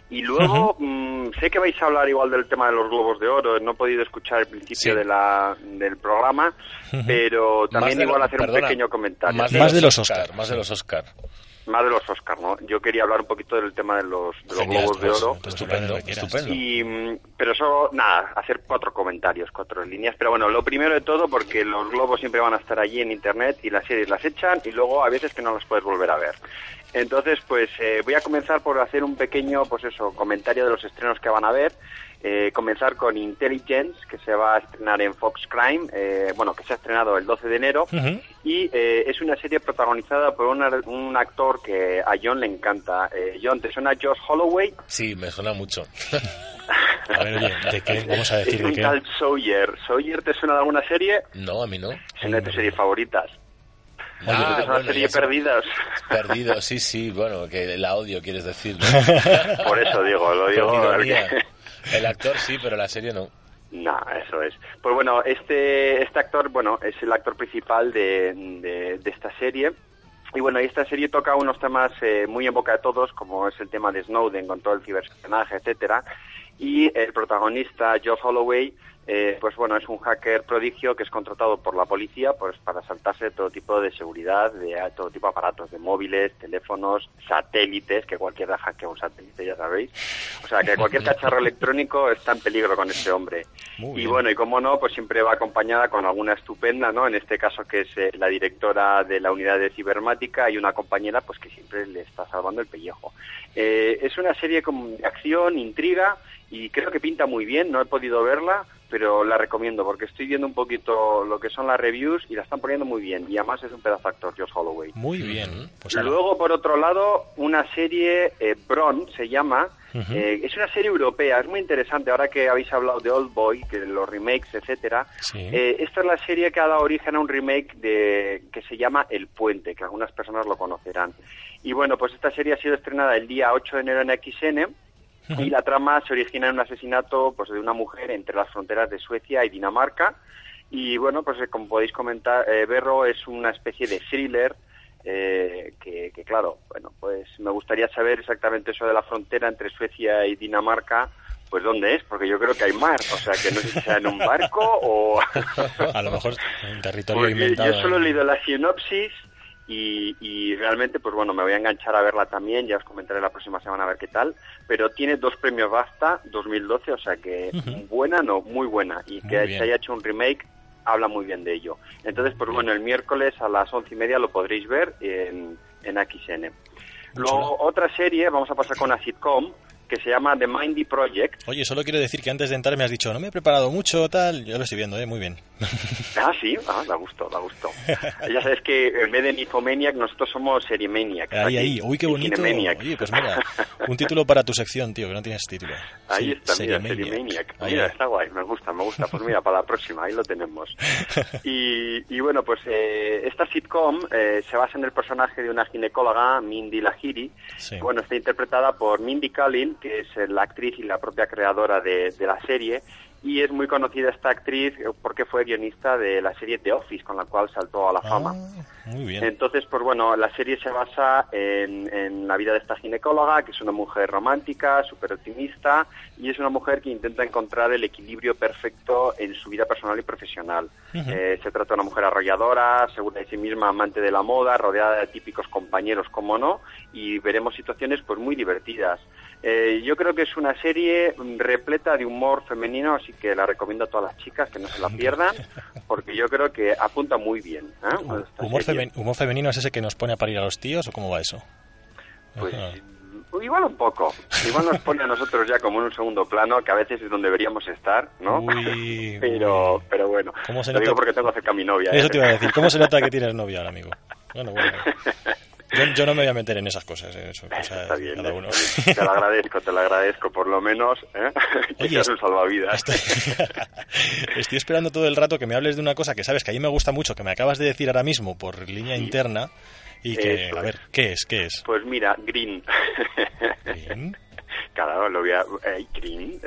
y luego mm, sé que vais a hablar igual del tema de los globos de oro, no he podido escuchar el principio Sí. de la, del programa, pero también igual lo- hacer perdona, un pequeño comentario. Más de, Más los, de los Oscar, Oscar. Más de los Oscar. Más de los Oscars, ¿no? Yo quería hablar un poquito del tema de los, de los Genial, globos de pues, oro. pues, Estupendo, estupendo. Y, mm, pero eso, nada, hacer cuatro comentarios, cuatro líneas. Pero bueno, lo primero de todo, porque los globos siempre van a estar allí en internet y las series las echan y luego a veces que no las puedes volver a ver. Entonces, pues eh, voy a comenzar por hacer un pequeño, pues eso, comentario de los estrenos que van a ver. Eh, comenzar con Intelligence, que se va a estrenar en Fox Crime, eh, bueno, que se ha estrenado el 12 de enero. Ujú. Y eh, es una serie protagonizada por una- un actor que a John le encanta. Eh, John, ¿te suena Josh Holloway? Sí, me suena mucho. A ver, oye, ¿de qué? Vamos a decir es de un qué. tal Sawyer. ¿Sawyer te suena de alguna serie? No, a mí no. Es una de tus series favoritas. Ah, es una bueno, serie. Perdidas. Perdido, sí, sí, bueno, que la odio, quieres decir. ¿no? Por eso digo, lo digo. El actor sí, pero la serie no. No, eso es. Pues bueno, este, este actor, bueno, es el actor principal de, de, de esta serie. Y bueno, esta serie toca unos temas eh, muy en boca de todos, como es el tema de Snowden con todo el ciberespionaje, etcétera. Y el protagonista, Joe Holloway, eh, pues bueno, es un hacker prodigio que es contratado por la policía pues para saltarse todo tipo de seguridad, de todo tipo de aparatos, de móviles, teléfonos, satélites, que cualquiera hackea un satélite, ya sabéis. O sea, que cualquier cacharro electrónico está en peligro con este hombre. Muy Y bueno, y como no, pues siempre va acompañada con alguna estupenda, ¿no? En este caso que es eh, la directora de la unidad de cibermática y una compañera pues que siempre le está salvando el pellejo. Eh, es una serie con de acción, intriga y creo que pinta muy bien, no he podido verla, pero la recomiendo porque estoy viendo un poquito lo que son las reviews y la están poniendo muy bien y además es un pedazo actor, Josh Holloway. Muy bien. Pues. Luego, por otro lado, una serie, eh, Bron se llama, eh, es una serie europea, es muy interesante, ahora que habéis hablado de Old Boy, que de los remakes, etcétera. Sí. Eh, esta es la serie que ha dado origen a un remake de que se llama El Puente, que algunas personas lo conocerán. Y bueno, pues esta serie ha sido estrenada el día 8 de enero en XN. Y la trama se origina en un asesinato pues, de una mujer entre las fronteras de Suecia y Dinamarca. Y bueno, pues eh, como podéis comentar, eh, verlo es una especie de thriller eh, que, que, claro, bueno, pues me gustaría saber exactamente eso de la frontera entre Suecia y Dinamarca, pues dónde es, porque yo creo que hay mar, o sea, que no sé si sea en un barco o... A lo mejor en territorio Porque inventado. Yo solo he leído la sinopsis y, y realmente, pues bueno, me voy a enganchar a verla también, ya os comentaré la próxima semana a ver qué tal, pero tiene dos premios BAFTA 2012, o sea que buena, no, muy buena, y Muy que bien. se haya hecho un remake habla muy bien de ello. Entonces, pues bueno, el miércoles a las once y media lo podréis ver en, en XN. Luego, otra serie, vamos a pasar con una sitcom, que se llama The Mindy Project, Oye, solo quiero decir que antes de entrar me has dicho, no me he preparado mucho, tal. Yo lo estoy viendo, ¿eh? Muy bien. Ah, sí, ah, da gusto, da gusto. Ya sabes que en vez de Nymphomaniac, nosotros somos Seriemaniac. Ahí, ahí, uy, qué bonito. Oye, pues mira, un título para tu sección, tío, que no tienes título. Ahí está, mira, Seriemaniac. Seriemaniac. Ahí, Mira, está guay, me gusta, me gusta. Pues mira, para la próxima, ahí lo tenemos. Y, y bueno, pues eh, esta sitcom eh, se basa en el personaje de una ginecóloga, Mindy Lahiri. Sí. Bueno, está interpretada por Mindy Kaling, que es la actriz y la propia creadora de, de la serie. Y es muy conocida esta actriz porque fue guionista de la serie The Office, con la cual saltó a la fama. Muy bien. Entonces, pues bueno, la serie se basa en, en la vida de esta ginecóloga, que es una mujer romántica, súper optimista, y es una mujer que intenta encontrar el equilibrio perfecto en su vida personal y profesional. Eh, se trata de una mujer arrolladora, segura de sí misma, amante de la moda, rodeada de típicos compañeros, como no, y veremos situaciones pues muy divertidas. Eh, yo creo que es una serie mm, repleta de humor femenino, así que la recomiendo a todas las chicas que no se la pierdan, porque yo creo que apunta muy bien. ¿eh? ¿Humor, serie. femen- humor femenino es ese que nos pone a parir a los tíos o cómo va eso? Pues Ajá. igual un poco. Igual nos pone a nosotros ya como en un segundo plano, que a veces es donde deberíamos estar, ¿no? Uy, pero, pero bueno, ¿Cómo se lo digo porque tengo cerca a mi novia. Eso ¿eh? te iba a decir. ¿Cómo se nota que tienes novia ahora, amigo? Bueno, bueno. Yo, yo no me voy a meter en esas cosas, eh, eso Está bien, de cada ¿eh? uno. Te lo agradezco, te lo agradezco por lo menos, ¿eh? que Oye, seas un salvavidas. Estoy esperando todo el rato que me hables de una cosa que sabes que a mí me gusta mucho, que me acabas de decir ahora mismo por línea interna y que, Eso a ver, ¿qué es? ¿Qué es? Pues mira, Green. Claro, lo voy a... eh, Green.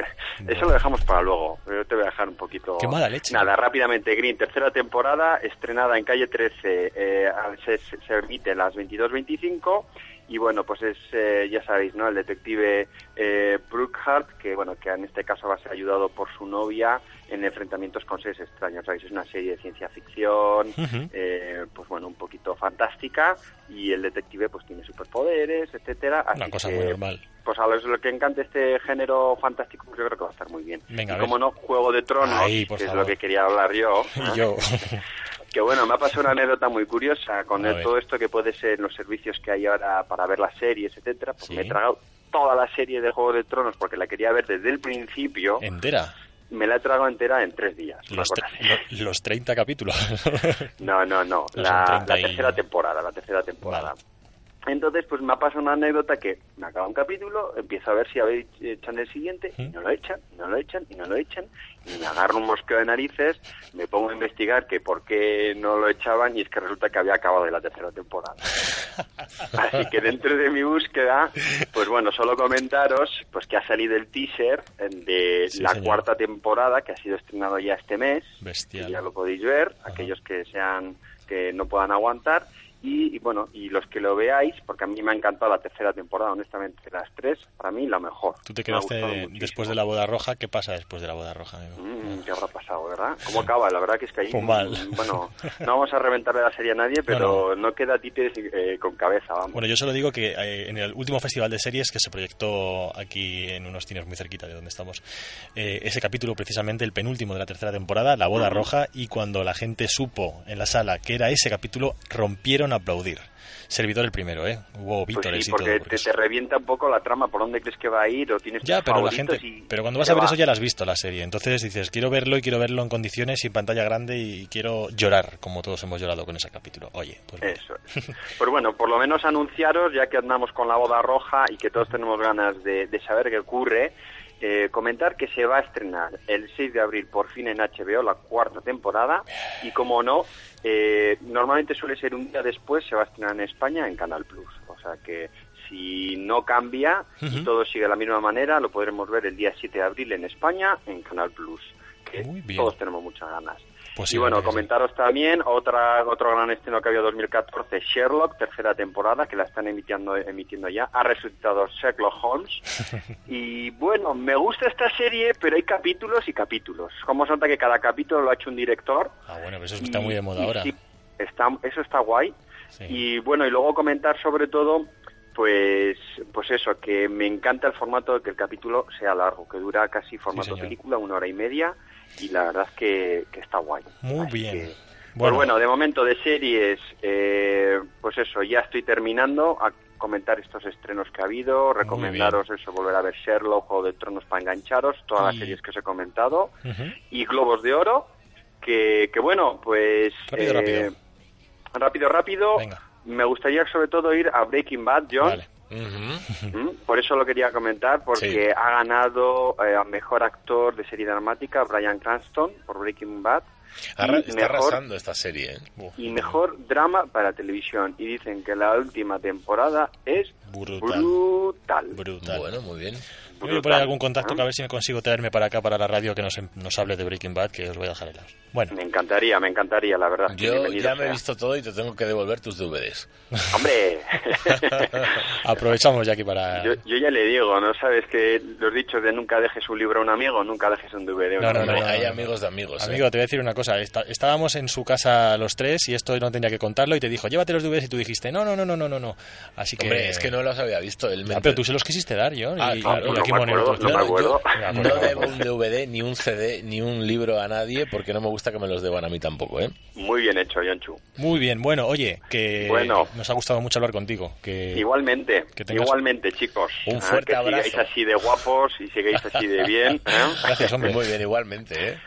Eso lo dejamos para luego. Yo te voy a dejar un poquito... Qué mala leche. Nada, rápidamente. Green, tercera temporada, estrenada en Calle 13. eh, se, se- se emite a las 22.25. Y bueno, pues es, eh, ya sabéis, ¿no? El detective eh, Brookhart, que bueno, que en este caso va a ser ayudado por su novia en enfrentamientos con seres extraños. Es una serie de ciencia ficción, eh, pues bueno, un poquito fantástica. Y el detective pues tiene superpoderes, etcétera. Una cosa que, muy normal. pues a los lo que encanta este género fantástico, pues yo creo que va a estar muy bien. Venga, y como no, Juego de Tronos, Ahí, que es lo que quería hablar yo. Que bueno, me ha pasado una anécdota muy curiosa con el- todo esto que puede ser los servicios que hay ahora para ver las series, etcétera. Pues Sí. me he tragado toda la serie de Juego de Tronos porque la quería ver desde el principio. Entera. Me la he tragado entera en tres días. Los, lo- los 30 capítulos. no, no, no. No, La, son 30 la y- tercera temporada, la tercera temporada. Entonces, pues me ha pasado una anécdota que me acaba un capítulo, empiezo a ver si ver, echan el siguiente, y no lo echan, y no lo echan, y no lo echan, y me agarro un mosqueo de narices, me pongo a investigar que por qué no lo echaban, y es que resulta que había acabado de la tercera temporada. Así que dentro de mi búsqueda, pues bueno, solo comentaros pues que ha salido el teaser de Sí, la señor. cuarta temporada que ha sido estrenado ya este mes. Bestial. que ya lo podéis ver, aquellos que sean que no puedan aguantar y, y, bueno, y los que lo veáis, porque a mí me ha encantado la tercera temporada, honestamente, las tres, para mí la mejor. Tú te quedaste muchísimo. después de la boda roja. ¿Qué pasa después de la boda roja? Mm, ¿Qué habrá pasado, verdad? ¿Cómo acaba? La verdad que es que ahí... Pues mal. mm, Bueno, no vamos a reventarle la serie a nadie, pero no, queda títeres eh, con cabeza, vamos. Bueno, yo solo digo que eh, en el último festival de series que se proyectó aquí en unos cines muy cerquita de donde estamos, eh, ese capítulo precisamente, el penúltimo de la tercera temporada, La boda Ujú. roja, y cuando la gente supo en la sala que era ese capítulo, rompieron a aplaudir. Servidor el primero, ¿eh? Hubo Pues vítores sí, y todo. porque te, te revienta un poco la trama, por dónde crees que va a ir, o tienes Ya, pero la gente, pero cuando vas a ver va. eso ya la has visto la serie, entonces dices quiero verlo y quiero verlo en condiciones y en pantalla grande y quiero llorar como todos hemos llorado con ese capítulo. Oye, pues. Eso es. Pues bueno, por lo menos anunciaros, ya que andamos con la boda roja y que todos tenemos ganas de, de saber qué ocurre, eh, comentar que se va a estrenar el 6 de abril por fin en HBO la cuarta temporada y como no, eh, normalmente suele ser un día después, se va a estrenar en España en Canal Plus. O sea que si no cambia y todo sigue de la misma manera, lo podremos ver el día 7 de abril en España en Canal Plus. Que bien. todos tenemos muchas ganas. Pues y bueno, comentaros también otra otro gran estreno que había 2014, Sherlock, tercera temporada, que la están emitiendo, emitiendo ya. Ha resucitado Sherlock Holmes. y bueno, me gusta esta serie, pero hay capítulos y capítulos. Como se nota que cada capítulo lo ha hecho un director. Ah, bueno, pero eso está Y- muy de moda ahora. sí, está, eso está guay. Sí. Y bueno, y luego comentar sobre todo, pues, pues eso, que me encanta el formato de que el capítulo sea largo, que dura casi formato señor. película, una hora y media, y la verdad es que, que está guay. Muy Así bien. que- Pues Bueno, bueno, de momento de series, eh, pues eso, ya estoy terminando a comentar estos estrenos que ha habido, recomendaros eso, volver a ver Sherlock, Juego de Tronos para engancharos, todas las series que os he comentado, y Globos de Oro, que, que bueno, pues... Rápido, rápido. Rápido, rápido. Venga. Me gustaría sobre todo ir a Breaking Bad, John. Vale. Mm, Por eso lo quería comentar, porque ha ganado eh, a mejor actor de serie dramática Brian Cranston por Breaking Bad. Arra- está mejor, arrasando esta serie, ¿eh? y mejor drama para televisión. Y dicen que la última temporada es Brutal. brutal. Brutal. Bueno, muy bien. Yo voy a poner algún contacto que a ver si me consigo traerme para acá, para la radio, que nos, nos hable de Breaking Bad, que os voy a dejar helados. Bueno, Me encantaría, me encantaría, la verdad. Yo ya me he visto todo y te tengo que devolver tus DVDs. Hombre, aprovechamos ya aquí para... yo, yo ya le digo, ¿no sabes que los dichos de nunca dejes un libro a un amigo, nunca dejes un DVD a un No, no, no, amigo? no, Hay amigos de amigos. ¿eh? Amigo, te voy a decir una cosa. Está- estábamos en su casa los tres y esto no tenía que contarlo y te dijo, llévate los DVDs y tú dijiste, no, no, no, no, no, no, no. Así que... Hombre, es que no los había visto. Él me Ah, pero tú se los quisiste dar, yo. Ah, y, claro, no me acuerdo, no me acuerdo. yo no debo un DVD, ni un CD, ni un libro a nadie porque no me gusta que me los deban a mí tampoco, ¿eh? Muy bien hecho, Yonchu. Muy bien, bueno, oye, que Bueno. nos ha gustado mucho hablar contigo. Que... Igualmente, que tengas- igualmente, chicos. Un Ah, fuerte que abrazo. sigáis así de guapos y sigáis así de bien. ¿eh? Gracias, hombre. Muy bien, igualmente, ¿eh?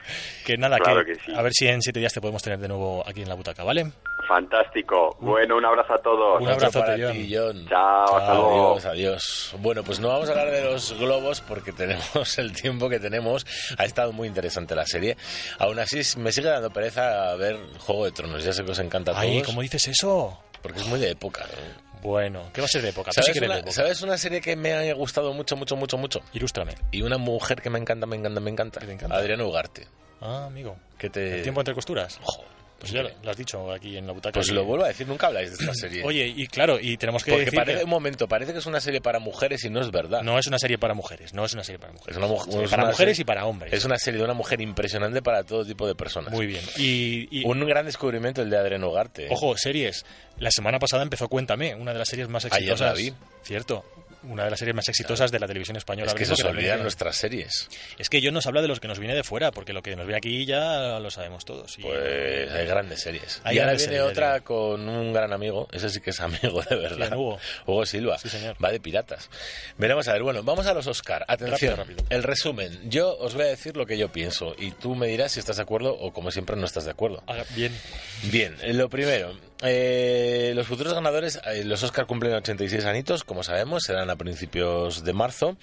Que nada, Claro que, que sí. a ver si en siete días te podemos tener de nuevo aquí en la butaca, ¿vale? Fantástico. Bueno, un abrazo a todos. Un Otro abrazote, para ti, John. Chao, hasta luego. Adiós, adiós. Bueno, pues no vamos a hablar de los globos porque tenemos el tiempo que tenemos. Ha estado muy interesante la serie. Aún así, me sigue dando pereza ver Juego de Tronos. Ya sé que os encanta a Ay, todos. ¿cómo dices eso? Porque es muy de época. ¿no? Bueno, ¿qué va a ser de época? ¿Sabes, sí que eres una, de época. ¿Sabes una serie que me ha gustado mucho, mucho, mucho, mucho? Ilústrame. Y una mujer que me encanta, me encanta, me encanta. ¿Qué encanta? Adriana Ugarte. Ah, amigo. Que te... ¿El tiempo entre costuras? Ojo, Pues ya lo, has dicho aquí en la butaca. Pues lo vuelvo a decir, nunca habláis de esta serie. Oye, y claro, y tenemos que Porque decir parece, que un momento, parece que es una serie para mujeres y no es verdad. no es una serie para mujeres, no es una serie para mujeres. Es una para una mujeres serie- y para hombres. Es una serie de una mujer impresionante para todo tipo de personas. Muy bien. Y, y- Un gran descubrimiento el de Adriano Ugarte. ojo, series. La semana pasada empezó Cuéntame, una de las series más Ayer exitosas. la vi. Cierto. Una de las series más exitosas de la televisión española. es ahora que se mismo, os la olvidan nuestras series. Es que yo nos habla de los que nos viene de fuera, porque lo que nos viene aquí ya lo sabemos todos. Y- Pues hay grandes series. Hay y ahora grandes viene series, otra con un gran amigo. Ese sí que es amigo de verdad. ¿Quién, Hugo? Hugo Silva. Sí, señor. Va de piratas. Veremos a ver. Bueno, vamos a los Oscar. Atención. Rápido, rápido. El resumen. Yo os voy a decir lo que yo pienso. Y tú me dirás si estás de acuerdo o como siempre no estás de acuerdo. Ah, bien. Bien, lo primero, eh, los futuros ganadores, eh, los Oscar cumplen 86 anitos, como sabemos, serán a principios de marzo,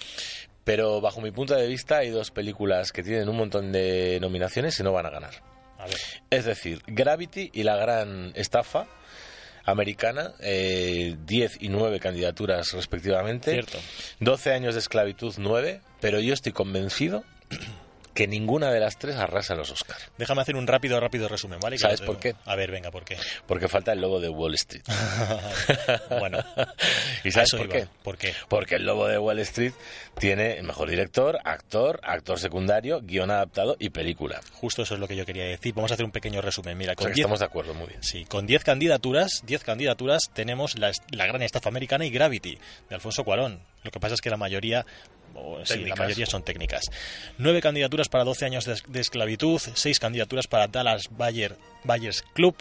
pero bajo mi punto de vista hay dos películas que tienen un montón de nominaciones y no van a ganar. A ver. Es decir, Gravity y la gran estafa americana, eh, 10 y 9 candidaturas respectivamente, Cierto. 12 años de esclavitud 9, pero yo estoy convencido que ninguna de las tres arrasa los Oscar. Déjame hacer un rápido, rápido resumen, ¿vale? Que ¿Sabes por qué? A ver, venga, ¿por qué? Porque falta el lobo de Wall Street. bueno. ¿Y sabes por qué? ¿Por qué? Porque el lobo de Wall Street tiene mejor director, actor, actor secundario, guion adaptado y película. Justo eso es lo que yo quería decir. Vamos a hacer un pequeño resumen. Mira, O sea con que 10 estamos de acuerdo, muy bien. Sí, con 10 candidaturas, 10 candidaturas tenemos la, la gran estafa americana y Gravity de Alfonso Cuarón. Lo que pasa es que la mayoría o, sí, la mayoría son técnicas. 9 candidaturas para 12 años de, de esclavitud, 6 candidaturas para Dallas Bayer, Bayers Club,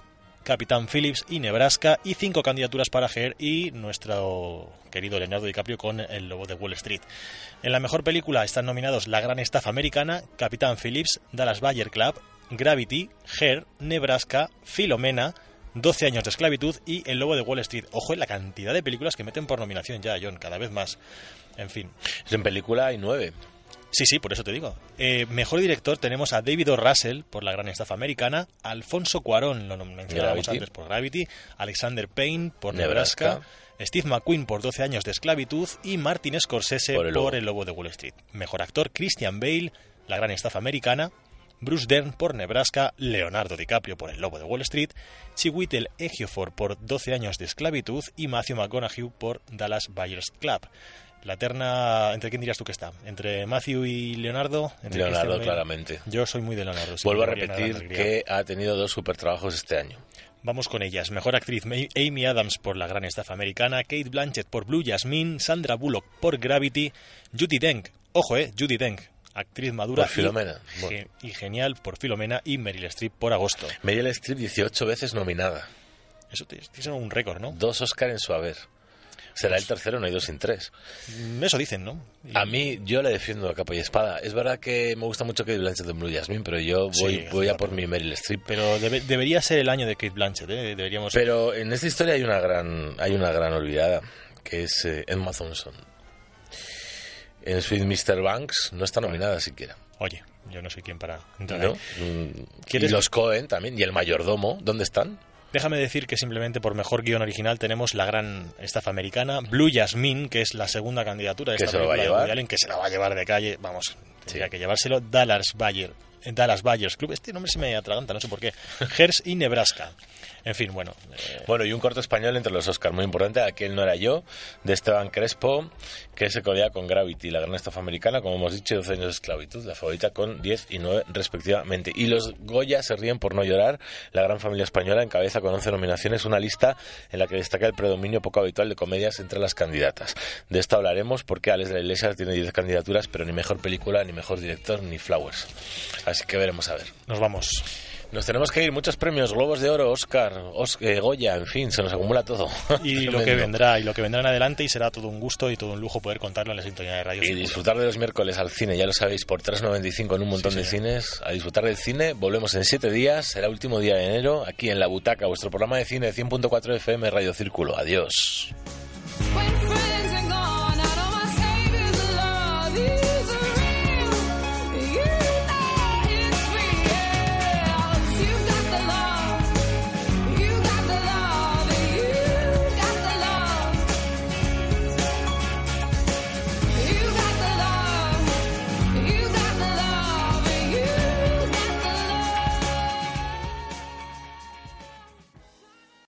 Capitán Phillips y Nebraska y 5 candidaturas para Her y nuestro querido Leonardo DiCaprio con El Lobo de Wall Street. En la mejor película están nominados La Gran Estafa Americana, Capitán Phillips, Dallas Bayer Club, Gravity, Her, Nebraska, Filomena, 12 años de esclavitud y El Lobo de Wall Street. Ojo en la cantidad de películas que meten por nominación ya, John, cada vez más. En fin. En película hay nueve. Sí, sí, por eso te digo. Eh, mejor director tenemos a David O. Russell por La Gran Estafa Americana, Alfonso Cuarón, lo mencionábamos antes por Gravity, Alexander Payne por Nebraska. Nebraska, Steve McQueen por 12 años de esclavitud y Martin Scorsese Por por El El Lobo. Lobo, de Wall Street. Mejor actor Christian Bale, La Gran Estafa Americana, Bruce Dern por Nebraska, Leonardo DiCaprio por El Lobo de Wall Street, Chiwetel Ejiofor por 12 años de esclavitud y Matthew McConaughey por Dallas Buyers Club. La terna, ¿entre quién dirías tú que está? ¿Entre Matthew y Leonardo? ¿Entre Leonardo, claramente. Yo soy muy de Leonardo. Vuelvo a repetir que ha tenido dos super trabajos este año. Vamos con ellas. Mejor actriz Amy Adams por La Gran Estafa Americana, Kate Blanchett por Blue Jasmine, Sandra Bullock por Gravity, Judy Dench, ojo eh, Judy Dench, actriz madura Por Filomena. y, Bueno. ge- y genial por Filomena y Meryl Streep por Agosto. Meryl Streep 18 veces nominada. Eso tiene un récord, ¿no? Dos Oscar en su haber. Será el tercero, no hay dos sin tres. Mm, Eso dicen, ¿no? A mí, yo le defiendo a capa y espada. Es verdad que me gusta mucho Kate Blanchett en Blue Jasmine, pero yo voy, Sí, voy a por mi Meryl Streep. Pero debe- debería ser el año de Kate Blanchett, ¿eh? Deberíamos... Pero en esta historia hay una gran, hay una gran olvidada, que es eh, Emma Thompson. En Sweet Mr. Banks no está nominada siquiera. Oye, yo no soy quien para entrar ¿No? ahí. Mm, Y ¿Quieres- los Cohen también, y el mayordomo, ¿dónde están? Déjame decir que simplemente por mejor guion original tenemos la gran estafa americana, Blue Jasmine, que es la segunda candidatura de esta película de. Woody Allen, que se la va a llevar de calle, vamos, tendría que llevárselo, Dallas Bayer, Dallas Buyers Club, este nombre se me atraganta, no sé por qué, Hearst y Nebraska. En fin, bueno, eh, Bueno, y un corto español entre los Oscars, muy importante, aquel no era yo, de Esteban Crespo, que se codea con Gravity, la gran estafa americana, como hemos dicho, 12 años de esclavitud, la favorita con 10 y 9 respectivamente. Y los Goya se ríen por no llorar, la gran familia española encabeza con 11 nominaciones una lista en la que destaca el predominio poco habitual de comedias entre las candidatas. De esto hablaremos porque Alex de la Iglesia tiene 10 candidaturas, pero ni mejor película, ni mejor director, ni Flowers. Así que veremos a ver. nos vamos. Nos tenemos que ir, muchos premios, Globos de Oro, Oscar, Os- eh, Goya, en fin, se nos acumula todo. Y lo que vendrá, y lo que vendrá en adelante, y será todo un gusto y todo un lujo poder contarlo en la sintonía de radio. Y disfrutar de los miércoles al cine, ya lo sabéis, por 3.95 en un montón de cines. A disfrutar del cine, volvemos en 7 días, será último día de enero, aquí en La Butaca, vuestro programa de cine 100.4 FM Radio Círculo. Adiós.